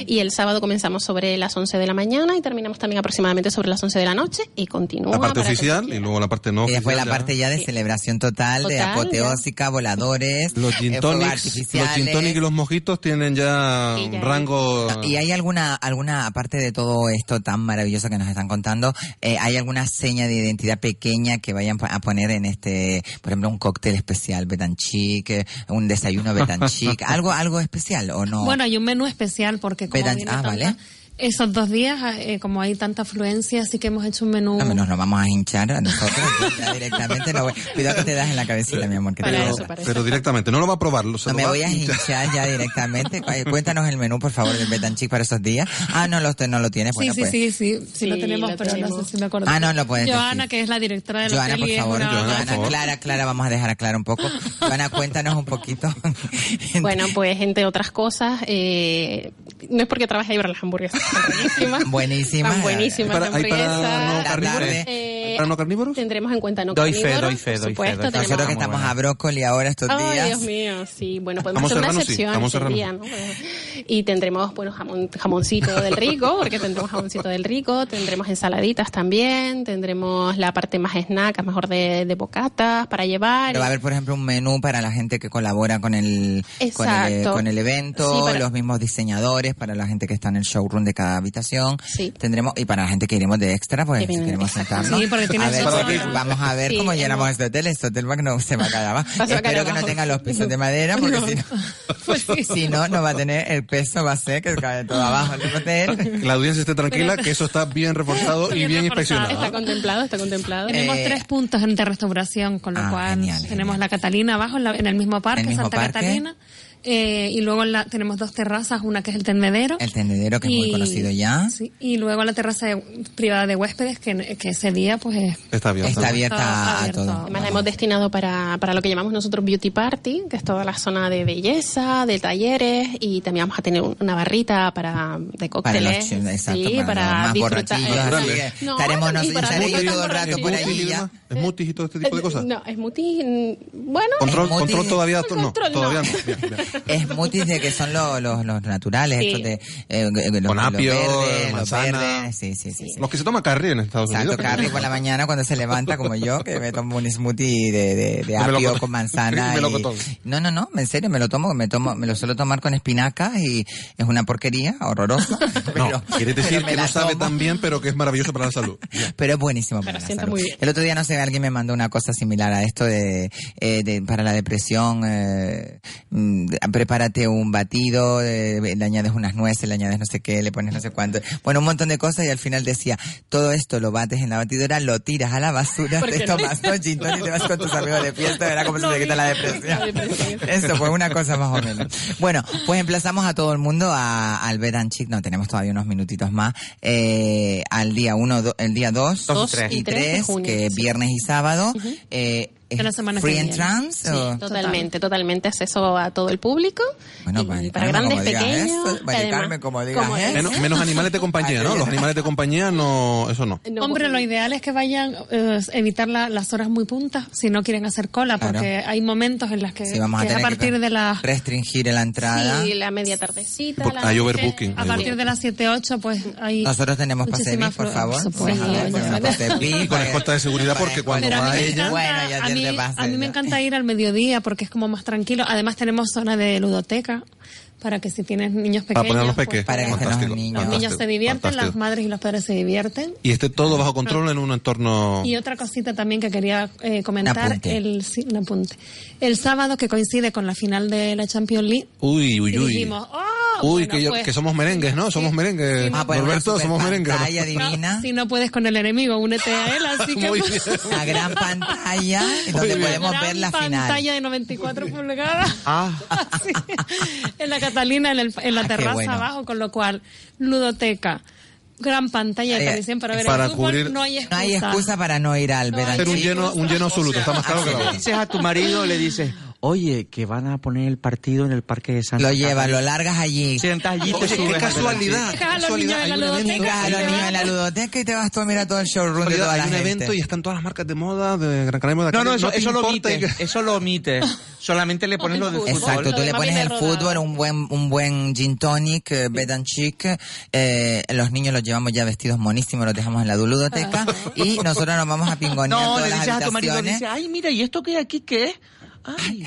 Y el sábado comenzamos sobre las 11 de la mañana y terminamos también aproximadamente sobre las 11 de la noche y continúa.
La parte y luego la parte no
Y después
oficial.
la parte ya de
Sí.
celebración total, de apoteósica, voladores,
Los
eh,
gin tonics, los gin tonic y los mojitos tienen ya
Sí, ya.
rango.
¿Y hay alguna, alguna, aparte de todo esto tan maravilloso que nos están contando, eh, hay alguna seña de identidad pequeña que vayan a poner en este, por ejemplo, un cóctel especial Betanchic, un desayuno Betanchic, algo, algo especial o no?
Bueno, hay un menú especial porque como viene
ah,
tanta-
vale.
Esos dos días, eh, como hay tanta afluencia, así que hemos hecho un menú.
No, nos lo vamos a hinchar a nosotros ya directamente. No voy- cuidado que te das en la cabecita, mi amor. Que te
Para eso, para
Pero directamente, no lo va a probar. lo- se
No
lo
me voy a hinchar ya directamente. Cu- Cuéntanos el menú, por favor, del Betanchic para esos días. Ah, no, lo, no lo tienes.
Sí,
Bueno,
sí,
pues.
sí, sí, sí, lo
Sí,
tenemos,
lo
pero no
tenemos.
sé si me acuerdo.
Ah, no, lo puedes
Joana,
decir.
que es la directora del
Joana,
hotel
por favor,
una-
Joana, por
Joana,
favor.
Clara, Clara, vamos a dejar a Clara un poco. Joana, cuéntanos un poquito.
Bueno, pues entre otras cosas, eh, no es porque trabaje ahí, pero las hamburguesas están buenísimas.
Buenísimas.
Están buenísimas
¿Hay para, hay para no carnívoros?
Eh,
¿Para no carnívoros?
Tendremos en cuenta no
Doy fe,
carnívoros,
doy fe, doy fe,
supuesto,
doy fe.
tenemos-
Nosotros que estamos
buena.
a brócoli ahora estos
Ay,
días.
Dios mío, sí. Bueno, podemos hacer una
serrano, sí,
excepción ese
serrano.
día, ¿no? Y tendremos, bueno, jamón, jamoncito del rico, porque tendremos jamoncito del rico, tendremos ensaladitas también, tendremos la parte más snack, mejor de, de bocatas para llevar.
Pero va a haber, por ejemplo, un menú para la gente que colabora con el, con el, con el evento,
Sí, para-
los mismos diseñadores, para la gente que está en el showroom de cada habitación.
Sí.
Tendremos, y para la gente que iremos de extra, pues si queremos sentarnos.
Sí, porque tiene
a ver,
su
porque
zona.
vamos a ver
Sí,
cómo llenamos
hemos-
este hotel. Este hotel va que no se va a caer abajo. Espero que no tenga los pisos de madera, porque
No.
si no, si no, no va a tener, el peso va a ser que cae todo abajo el hotel.
La audiencia esté tranquila, que eso está bien reforzado y
Bien
bien
reforzado.
inspeccionado.
Está contemplado, está contemplado.
Tenemos
Eh,
tres puntos de restauración, con lo
ah,
cual
genial,
tenemos
genial.
la Catalina abajo, en, la- en el mismo parque,
El mismo
Santa
parque.
Catalina, Eh, y luego la- tenemos dos terrazas, una que es el tendedero.
El tendedero que es muy
Y-
conocido ya.
Sí, y luego la terraza de- privada de huéspedes, que, que ese día pues es
Está abierta.
Está abierta
Está
a
abierto.
todo.
Además la hemos destinado para, para lo que llamamos nosotros Beauty Party, que es toda la zona de belleza, de talleres y también vamos a tener un- una barrita para de
Para
cócteles.
los chicos, exacto,
sí,
para,
para,
los más
disfrutar. eh, No,
estaremos
y
nosotros,
para
todo el rato por ahí ya.
¿Smoothies y todo este tipo de cosas?
No, smoothie, mm, bueno,
Control, control todavía, no,
no.
todavía no.
Smoothies de que son los, los, los naturales,
Sí.
estos de eh, los,
Con
los
apio,
verdes, los
manzana.
verdes, sí, sí, sí. sí.
Los que se toman carry en Estados
Exacto,
Unidos.
Carrie por la mañana cuando se levanta como yo, que me tomo un smoothie de, de, de apio con manzana. Y-. No, no, no, en serio, me lo tomo, me tomo, me lo suelo tomar con espinacas y es una porquería, horroroso.
No, quiere decir que no sabe tan bien, pero que es maravilloso para la salud.
Pero es buenísimo para la salud.
muy bien.
El otro día, no sé, alguien me mandó una cosa similar a esto de, eh, de- para la depresión, eh, mm, prepárate un batido, eh, le añades unas nueces, le añades no sé qué, le pones no sé cuánto. Bueno, un montón de cosas y al final decía, todo esto lo bates en la batidora, lo tiras a la basura,
¿Por
te
no?
tomas dos gin tonic y te vas con tus amigos de fiesta, verás cómo se te quita la depresión. Eso fue una cosa más o menos. Bueno, pues emplazamos a todo el mundo a, al Bed and Chic, no, tenemos todavía unos minutitos más, eh, al día uno, do- el día dos,
Dos
y
y tres de
tres,
junio,
que es
sí.
viernes y sábado, eh,
De la semana
free
que viene.
entrance,
Sí,
o-
totalmente, totalmente acceso a todo el público.
Bueno,
y para
Carmen,
grandes,
como digas
pequeños.
eso, Mari
además,
Carmen, como digas
como
eso.
Menos, menos animales de compañía, ¿no? Los animales de compañía no, eso no.
No,
Hombre, lo ideal es que vayan, eh, evitar la- las horas muy puntas si no quieren hacer cola,
Claro.
porque hay momentos en los que,
Sí, vamos a
que a
tener que
partir de las
restringir la entrada.
Sí, la media tardecita.
Porque
la
hay overbooking.
a partir de las 7, 8, pues hay
Nosotros tenemos pase por favor.
supuesto.
Déjame,
Sí,
Y con escolta de seguridad porque cuando va ella...
Bueno, ya
a, mí,
tendré pase,
a mí me encanta ir al mediodía porque es como más tranquilo. Además tenemos zona de ludoteca para que si tienes niños pequeños, pues.
Para que los
Fantástico,
niños.
los niños se
fantástico,
divierten, las madres y los padres se divierten.
Y esté todo bajo control en un entorno...
Y otra cosita también que quería eh, comentar,
apunte.
el, sí, un apunte. el sábado que coincide con la final de la Champions League,
Uy, uy,
y
uy.
dijimos, ¡oh!
Uy,
bueno,
que, yo-
pues,
que somos merengues, ¿no? Somos merengues.
Ah, pues
Norberto,
una
somos merengues. ¿no?
pantalla divina.
si no puedes con el enemigo, únete a él, así que...
Muy bien.
Una gran pantalla en donde podemos
Gran
ver la
pantalla
final.
de 94 pulgadas.
Ah,
Sí, en la Catalina, en, el- en la
Ah,
terraza
bueno.
abajo, con lo cual, ludoteca, gran pantalla de
Eh,
televisión para ver
para
el fútbol,
cubrir-
no hay
no
excusa.
hay excusa para no ir al
No
and
Hacer un lleno, un lleno absoluto, está más claro que la
dices a tu marido, le dices, oye, que van a poner el partido en el Parque de Santa
Lo llevas, lo largas allí.
Sientas allí, te
Oye,
subes
qué
al
casualidad.
Dejas a los niños en la ludoteca.
Venga, a los niños en la ludoteca y te vas tú a mirar todo el showroom de toda la
Hay un evento y están todas las marcas de moda de Gran Canaria. Moda.
No, no, eso,
te
eso lo
importa
omite,
y que-
eso lo omite. Solamente le pones lo de fútbol.
Exacto, tú le pones el fútbol, un buen, un buen gin tonic, eh, bed and chic, eh, los niños los llevamos ya vestidos monísimos, los dejamos en la ludoteca y nosotros nos vamos a pingonear
No,
todas
le
las
dices a tu marido,
habitaciones.
dice, ay, mira, ¿y esto qué hay aquí qué es? Ay,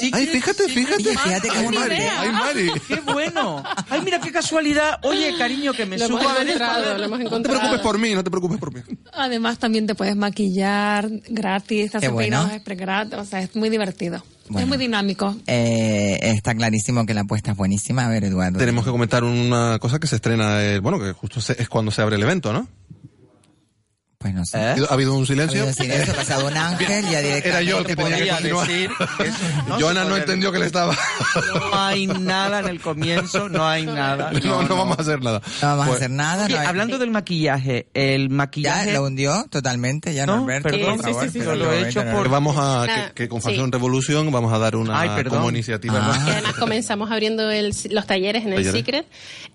sí
Ay,
que-
fíjate,
sí,
fíjate.
Oye, fíjate
Ay, Mari, ay, Mari.
¡Qué bueno! ¡Ay, mira qué casualidad! Oye, cariño, que me
Lo
subo
hemos
a
encontrado, lo hemos
No te
encontrado.
preocupes por mí, no te preocupes por mí.
Además, también te puedes maquillar gratis, te hacen
bueno.
peinados o sea, es muy divertido.
Bueno.
Es muy dinámico.
Eh, está clarísimo que la apuesta es buenísima. A ver, Eduardo.
Tenemos que comentar una cosa que se estrena, eh, bueno, que justo se- es cuando se abre el evento, ¿no?
Pues no sé.
Ha habido- Ha habido un
Ha
silencio.
habido silencio, ha pasado un ángel y ya directamente...
Era yo el que tenía que
podía
continuar.
decir. No
Joana no entendió que le estaba.
No hay nada en el comienzo, no hay nada.
No, no vamos a hacer nada.
No vamos a
Pues,
hacer nada.
Oye,
no hay-
hablando del maquillaje, el
Ya
maquillaje...
lo hundió totalmente, ya
No,
Norberto,
perdón,
por
sí,
favor,
sí, sí,
pero
lo he
no,
hecho
no,
por-
que vamos a,
Nada,
que, que con
sí.
Fashion Revolution vamos a dar una
Ay, perdón.
como iniciativa.
Ah.
Y además comenzamos abriendo el- los talleres en el
Talleres.
Secret,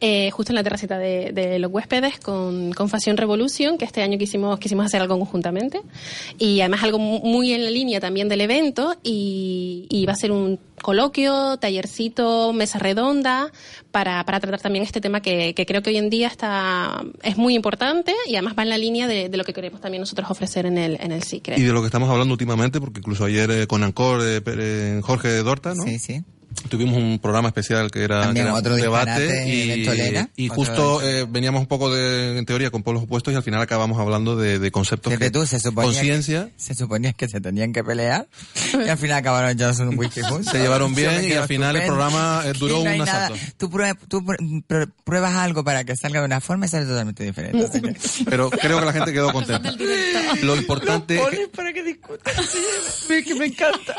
eh, justo en la terracita de, de los huéspedes con, con Fashion Revolution, que este año quisimos, quisimos hacer algo conjuntamente. Y además algo mu- muy en la línea también del evento. Y, y va a ser un coloquio, tallercito, mesa redonda, para, para tratar también este tema que, que creo que hoy en día está, es muy importante y además va en la línea de, de lo que queremos también nosotros ofrecer en el, en el Secret.
Y de lo que estamos hablando últimamente, porque incluso ayer eh, con Ancor, eh, Pere- Jorge Dorta, ¿no?
Sí, sí.
Tuvimos un programa especial que era,
También
que era
otro
un
disparate
y, y justo eh, veníamos un poco de, en teoría con polos opuestos y al final acabamos hablando de, de conceptos
Fíjate
que
tú, se suponía
conciencia
que, se suponía que se tenían que pelear y al final acabaron ya un whisky
se llevaron bien y al final el programa eh, duró
no
un
nada.
asalto.
Tú, prue- tú pr- pr- pruebas algo para que salga de una forma y sale totalmente diferente. que-
Pero creo que la gente quedó contenta. Lo importante es que-
para que discutan, que me encanta.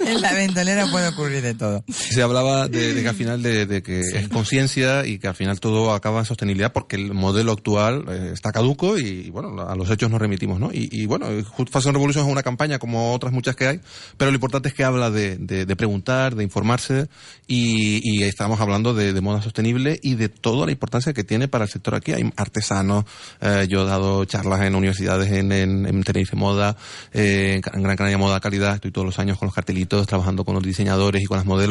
en la ventolera puede ocurrir de todo. Todo.
Se hablaba de, de que al final de, de que es conciencia y que al final todo acaba en sostenibilidad porque el modelo actual eh, está caduco y, bueno, a los hechos nos remitimos, ¿no? Y, y bueno, Just Fashion Revolution es una campaña como otras muchas que hay, pero lo importante es que habla de, de- preguntar, de informarse y, y estamos hablando de, de moda sostenible y de toda la importancia que tiene para el sector aquí. Hay artesanos, eh, yo he dado charlas en universidades en, en, en Tenerife Moda, eh, en Gran Canaria Moda Calidad, estoy todos los años con los cartelitos, trabajando con los diseñadores y con las modelos,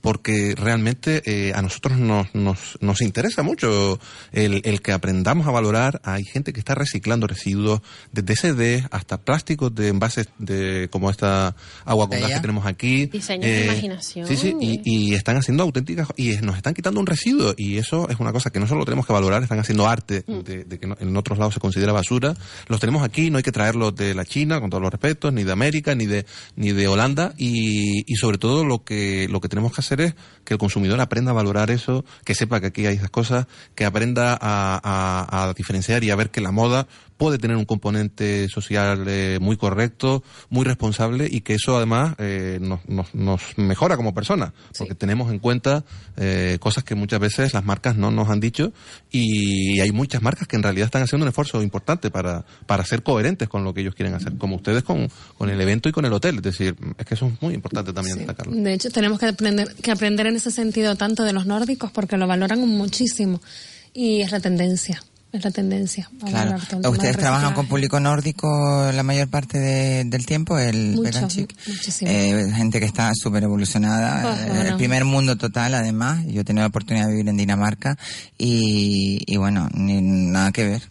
porque realmente eh, a nosotros nos, nos, nos interesa mucho el, el que aprendamos a valorar. Hay gente que está reciclando residuos, desde CD hasta plásticos de envases de como esta agua con gas que tenemos aquí.
Diseño de imaginación.
Sí, sí, y, y están haciendo auténticas, y nos están quitando un residuo, y eso es una cosa que no solo tenemos que valorar, están haciendo arte
Mm.
de, de que no- en otros lados se considera basura. Los tenemos aquí, no hay que traerlos de la China, con todos los respetos, ni de América, ni de, ni de Holanda, y, y sobre todo lo que, lo que tenemos que hacer es que el consumidor aprenda a valorar eso, que sepa que aquí hay esas cosas, que aprenda a, a- diferenciar y a ver que la moda puede tener un componente social eh, muy correcto, muy responsable y que eso además eh, nos, nos, nos mejora como personas, porque tenemos en cuenta eh, cosas que muchas veces las marcas no nos han dicho y hay muchas marcas que en realidad están haciendo un esfuerzo importante para, para ser coherentes con lo que ellos quieren hacer, como ustedes con, con el evento y con el hotel. Es decir, es que eso es muy importante también destacarlo.
De hecho, tenemos que aprender, que aprender en ese sentido tanto de los nórdicos porque lo valoran muchísimo y es la tendencia, es la tendencia. a
Claro.
valorar todo el tema
¿Ustedes trabajan con público nórdico la mayor parte de- del tiempo? El
Mucho.
Eh, gente que está súper evolucionada.
Ah,
eh,
bueno.
El primer mundo total, además. Yo he tenido la oportunidad de vivir en Dinamarca y, y bueno, ni, nada que ver.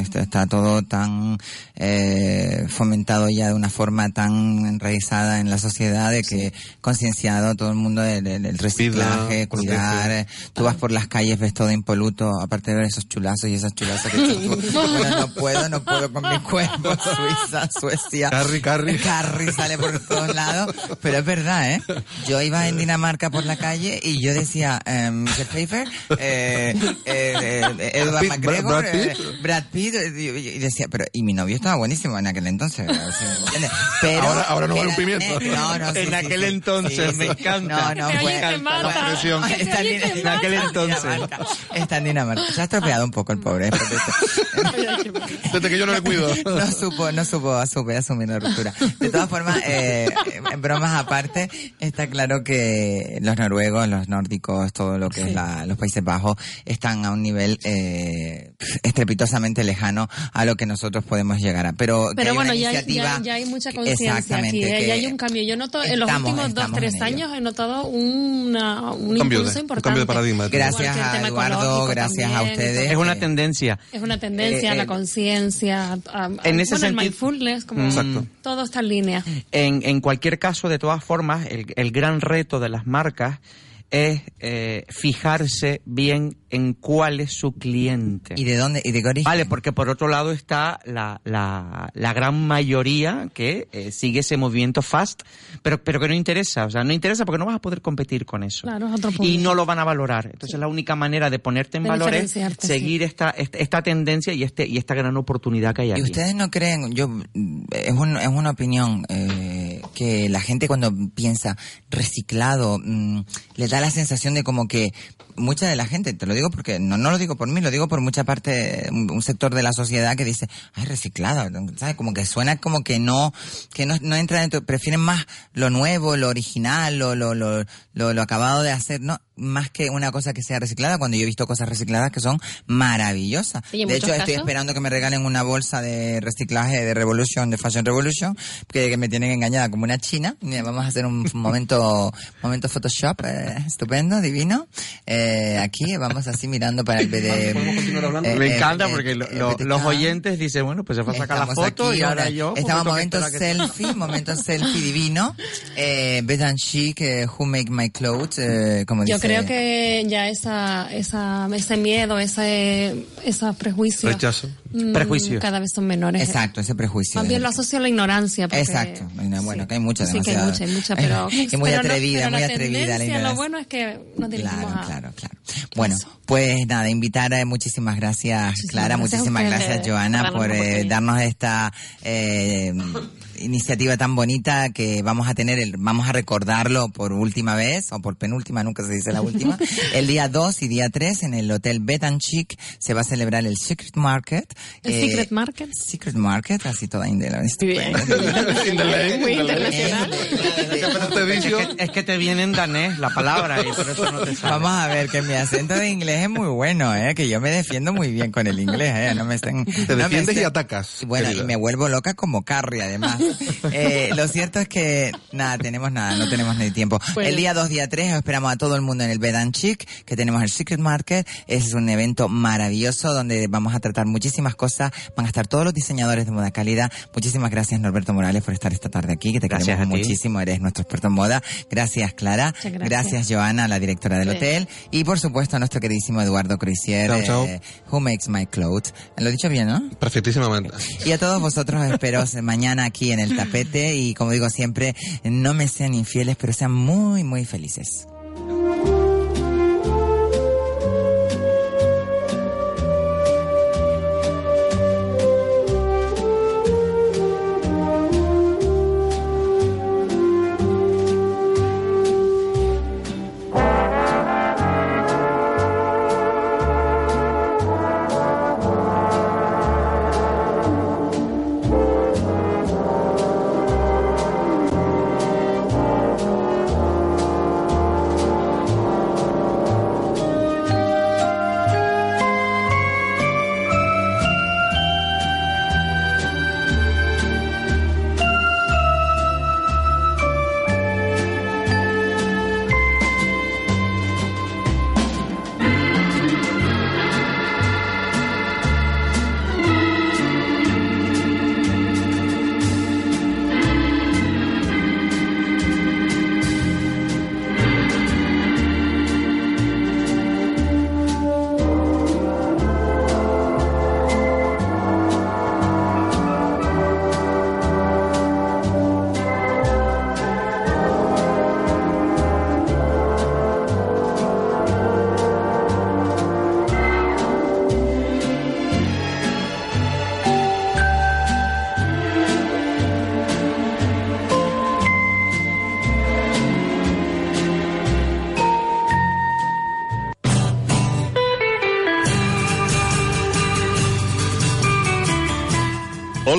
Está, está todo tan eh, fomentado ya de una forma tan enraizada en la sociedad de que concienciado todo el mundo del, del- del reciclaje,
Cuida,
cuidar. eh, Tú vas por las calles, ves todo impoluto, aparte de ver esos chulazos y esas chulazas que. Bueno, no puedo, no puedo con mi cuerpo. Suiza, Suecia.
Carry, carry.
Carry sale por todos lados. Pero es verdad, ¿eh? Yo iba en Dinamarca por la calle y yo decía, eh, Mr. Pfeiffer, eh, eh, eh, Edward
Pitt,
McGregor,
Brad
eh,
Pitt.
Brad Pitt, y, y decía, pero, y mi novio estaba buenísimo en aquel entonces.
Ahora- ahora no vale un pimiento.
eh, no, no, sí,
En
sí,
aquel
sí.
entonces,
Sí,
me encanta.
No, no, fue- Está en,
aquel entonces.
Dinamarca. Está en Dinamarca. Se ha estropeado un poco el pobre.
Desde que yo no le cuido.
no supo, no supo asumir, asumir la ruptura. De todas formas, eh, en bromas aparte, está claro que los noruegos, los nórdicos, todo lo que es la- los Países Bajos, están a un nivel eh, estrepitosamente lejano a lo que nosotros podemos llegar a. Pero, que
Pero
hay
bueno,
una
ya, ya, ya hay mucha conciencia aquí, ¿eh?
que
ya hay un cambio. Yo noto, en los
estamos-
últimos dos, tres años he notado una, un
Cambio de-
impulso
un
importante.
cambio de paradigma.
Gracias a Eduardo, gracias a ustedes.
Es una
Eh,
tendencia.
Es una tendencia,
Eh,
la
eh,
conciencia, a- a-
en ese
bueno, el
sentido-
mindfulness, como
Exacto.
todo está en línea.
En, en cualquier caso, de todas formas, el, el gran reto de las marcas es eh, fijarse bien en cuál es su cliente.
¿Y de dónde? ¿Y de qué origen?
Vale, porque por otro lado está la, la, la gran mayoría que eh, sigue ese movimiento fast, pero, pero que no interesa. O sea, no interesa porque no vas a poder competir con eso.
Claro, es otro punto.
Y no lo van a valorar. Entonces la única manera de ponerte en
De
valor es seguir esta, esta, esta tendencia y, este, y esta gran oportunidad que hay
¿Y
aquí.
ustedes no creen, yo, mm, es, un- es una opinión, eh, que la gente cuando piensa reciclado, mm, le da la sensación de como que mucha de la gente, te lo digo porque, no, no lo digo por mí, lo digo por mucha parte, un, sector de la sociedad que dice, ay, reciclado, ¿sabes? Como que suena como que no, que no, no entra dentro, prefieren más lo nuevo, lo original, lo, lo, lo, lo, lo acabado de hacer, ¿no? Más que una cosa que sea reciclada, cuando yo he visto cosas recicladas que son maravillosas.
Sí,
de hecho, estoy esperando que me regalen una bolsa de reciclaje de Revolution, de Fashion Revolution, que, que me tienen engañada como una china. Vamos a hacer un momento, momento Photoshop, eh, estupendo, divino. Eh, aquí vamos así mirando para el BD.
¿Podemos continuar hablando?
eh,
Me
eh,
encanta
eh,
porque lo-
eh,
lo- los oyentes dicen, bueno, pues se va a sacar la foto
aquí,
y ahora yo...
Estamos momento
que-
selfie, momento selfie divino. Eh, Beth and Chic, eh, Who Make My Clothes, eh, como
Yo
dice.
creo que ya esa, esa, ese miedo, ese, esos prejuicios
Rechazo.
Mm,
Prejuicios.
cada vez son menores.
Exacto, ese prejuicio.
Bien lo asocio a la ignorancia. porque-
Exacto. Bueno, que hay mucha,
Sí, que hay mucha, hay mucha, pero...
y muy
pero no-
atrevida,
pero
muy
la
atrevida la ignorancia.
Lo bueno es que nos dirigimos
Claro,
a...
claro, claro. Bueno, pues nada, invitar, eh, muchísimas gracias, Clara,
gracias
muchísimas gracias, Joana, por eh, darnos esta eh, iniciativa tan bonita que vamos a tener, el- vamos a recordarlo por última vez, o por penúltima, nunca se dice la última, el día 2 y día 3 en el Hotel Bet and Chic se va a celebrar el Secret Market.
¿El
eh,
Secret Market?
Secret Market, así toda indela.
Muy
internacional.
Es que, es que te viene en danés la palabra y por eso no te sale.
Vamos a ver, que mi acento de inglés es muy bueno, ¿eh? que yo me defiendo muy bien con el inglés. ¿eh? No me estén,
Te
no me
defiendes y
estén-
atacas.
Bueno,
querida.
y me vuelvo loca como Carrie, además. Eh, lo cierto es que, nada, tenemos nada, no tenemos ni tiempo.
Pues-
el día 2, día 3, esperamos a todo el mundo en el Bed and Chic, que tenemos el Secret Market. Es un evento maravilloso donde vamos a tratar muchísimas cosas. Van a estar todos los diseñadores de moda calidad. Muchísimas gracias, Norberto Morales, por estar esta tarde aquí, que te
Gracias
queremos muchísimo. Eres nuestro experto en moda. Gracias, Clara.
Muchas gracias.
Joana, la directora del
Sí.
hotel. Y por supuesto, a nuestro queridísimo Eduardo Cruisier, eh, Who Makes My Clothes. Lo he dicho bien, ¿no?
Perfectísimamente.
Y a todos vosotros espero mañana aquí en el tapete y como digo siempre, no me sean infieles, pero sean muy, muy felices.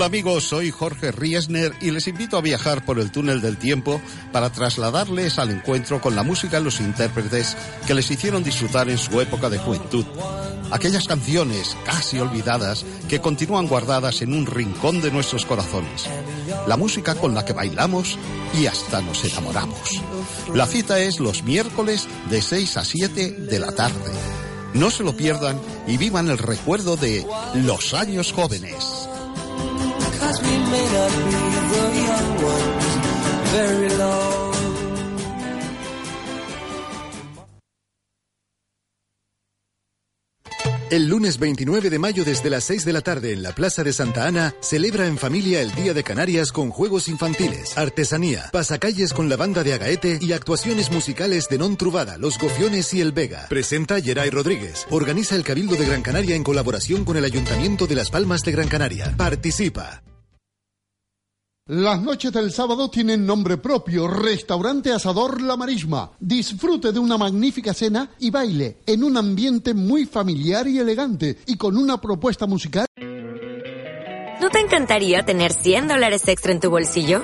Hola amigos, soy Jorge Riesner y les invito a viajar por el túnel del tiempo para trasladarles al encuentro con la música y los intérpretes que les hicieron disfrutar en su época de juventud. Aquellas canciones casi olvidadas que continúan guardadas en un rincón de nuestros corazones. La música con la que bailamos y hasta nos enamoramos. La cita es los miércoles de 6 a 7 de la tarde. No se lo pierdan y vivan el recuerdo de los años jóvenes.
El lunes 29 de mayo desde las 6 de la tarde en la Plaza de Santa Ana celebra en familia el Día de Canarias con juegos infantiles, artesanía, pasacalles con la banda de Agaete y actuaciones musicales de Non Trubada, Los Gofiones y El Vega. Presenta Geray Rodríguez. Organiza el Cabildo de Gran Canaria en colaboración con el Ayuntamiento de Las Palmas de Gran Canaria. Participa.
Las noches del sábado tienen nombre propio, Restaurante Asador La Marisma. Disfrute de una magnífica cena y baile en un ambiente muy familiar y elegante y con una propuesta musical.
¿No te encantaría tener 100 dólares extra en tu bolsillo?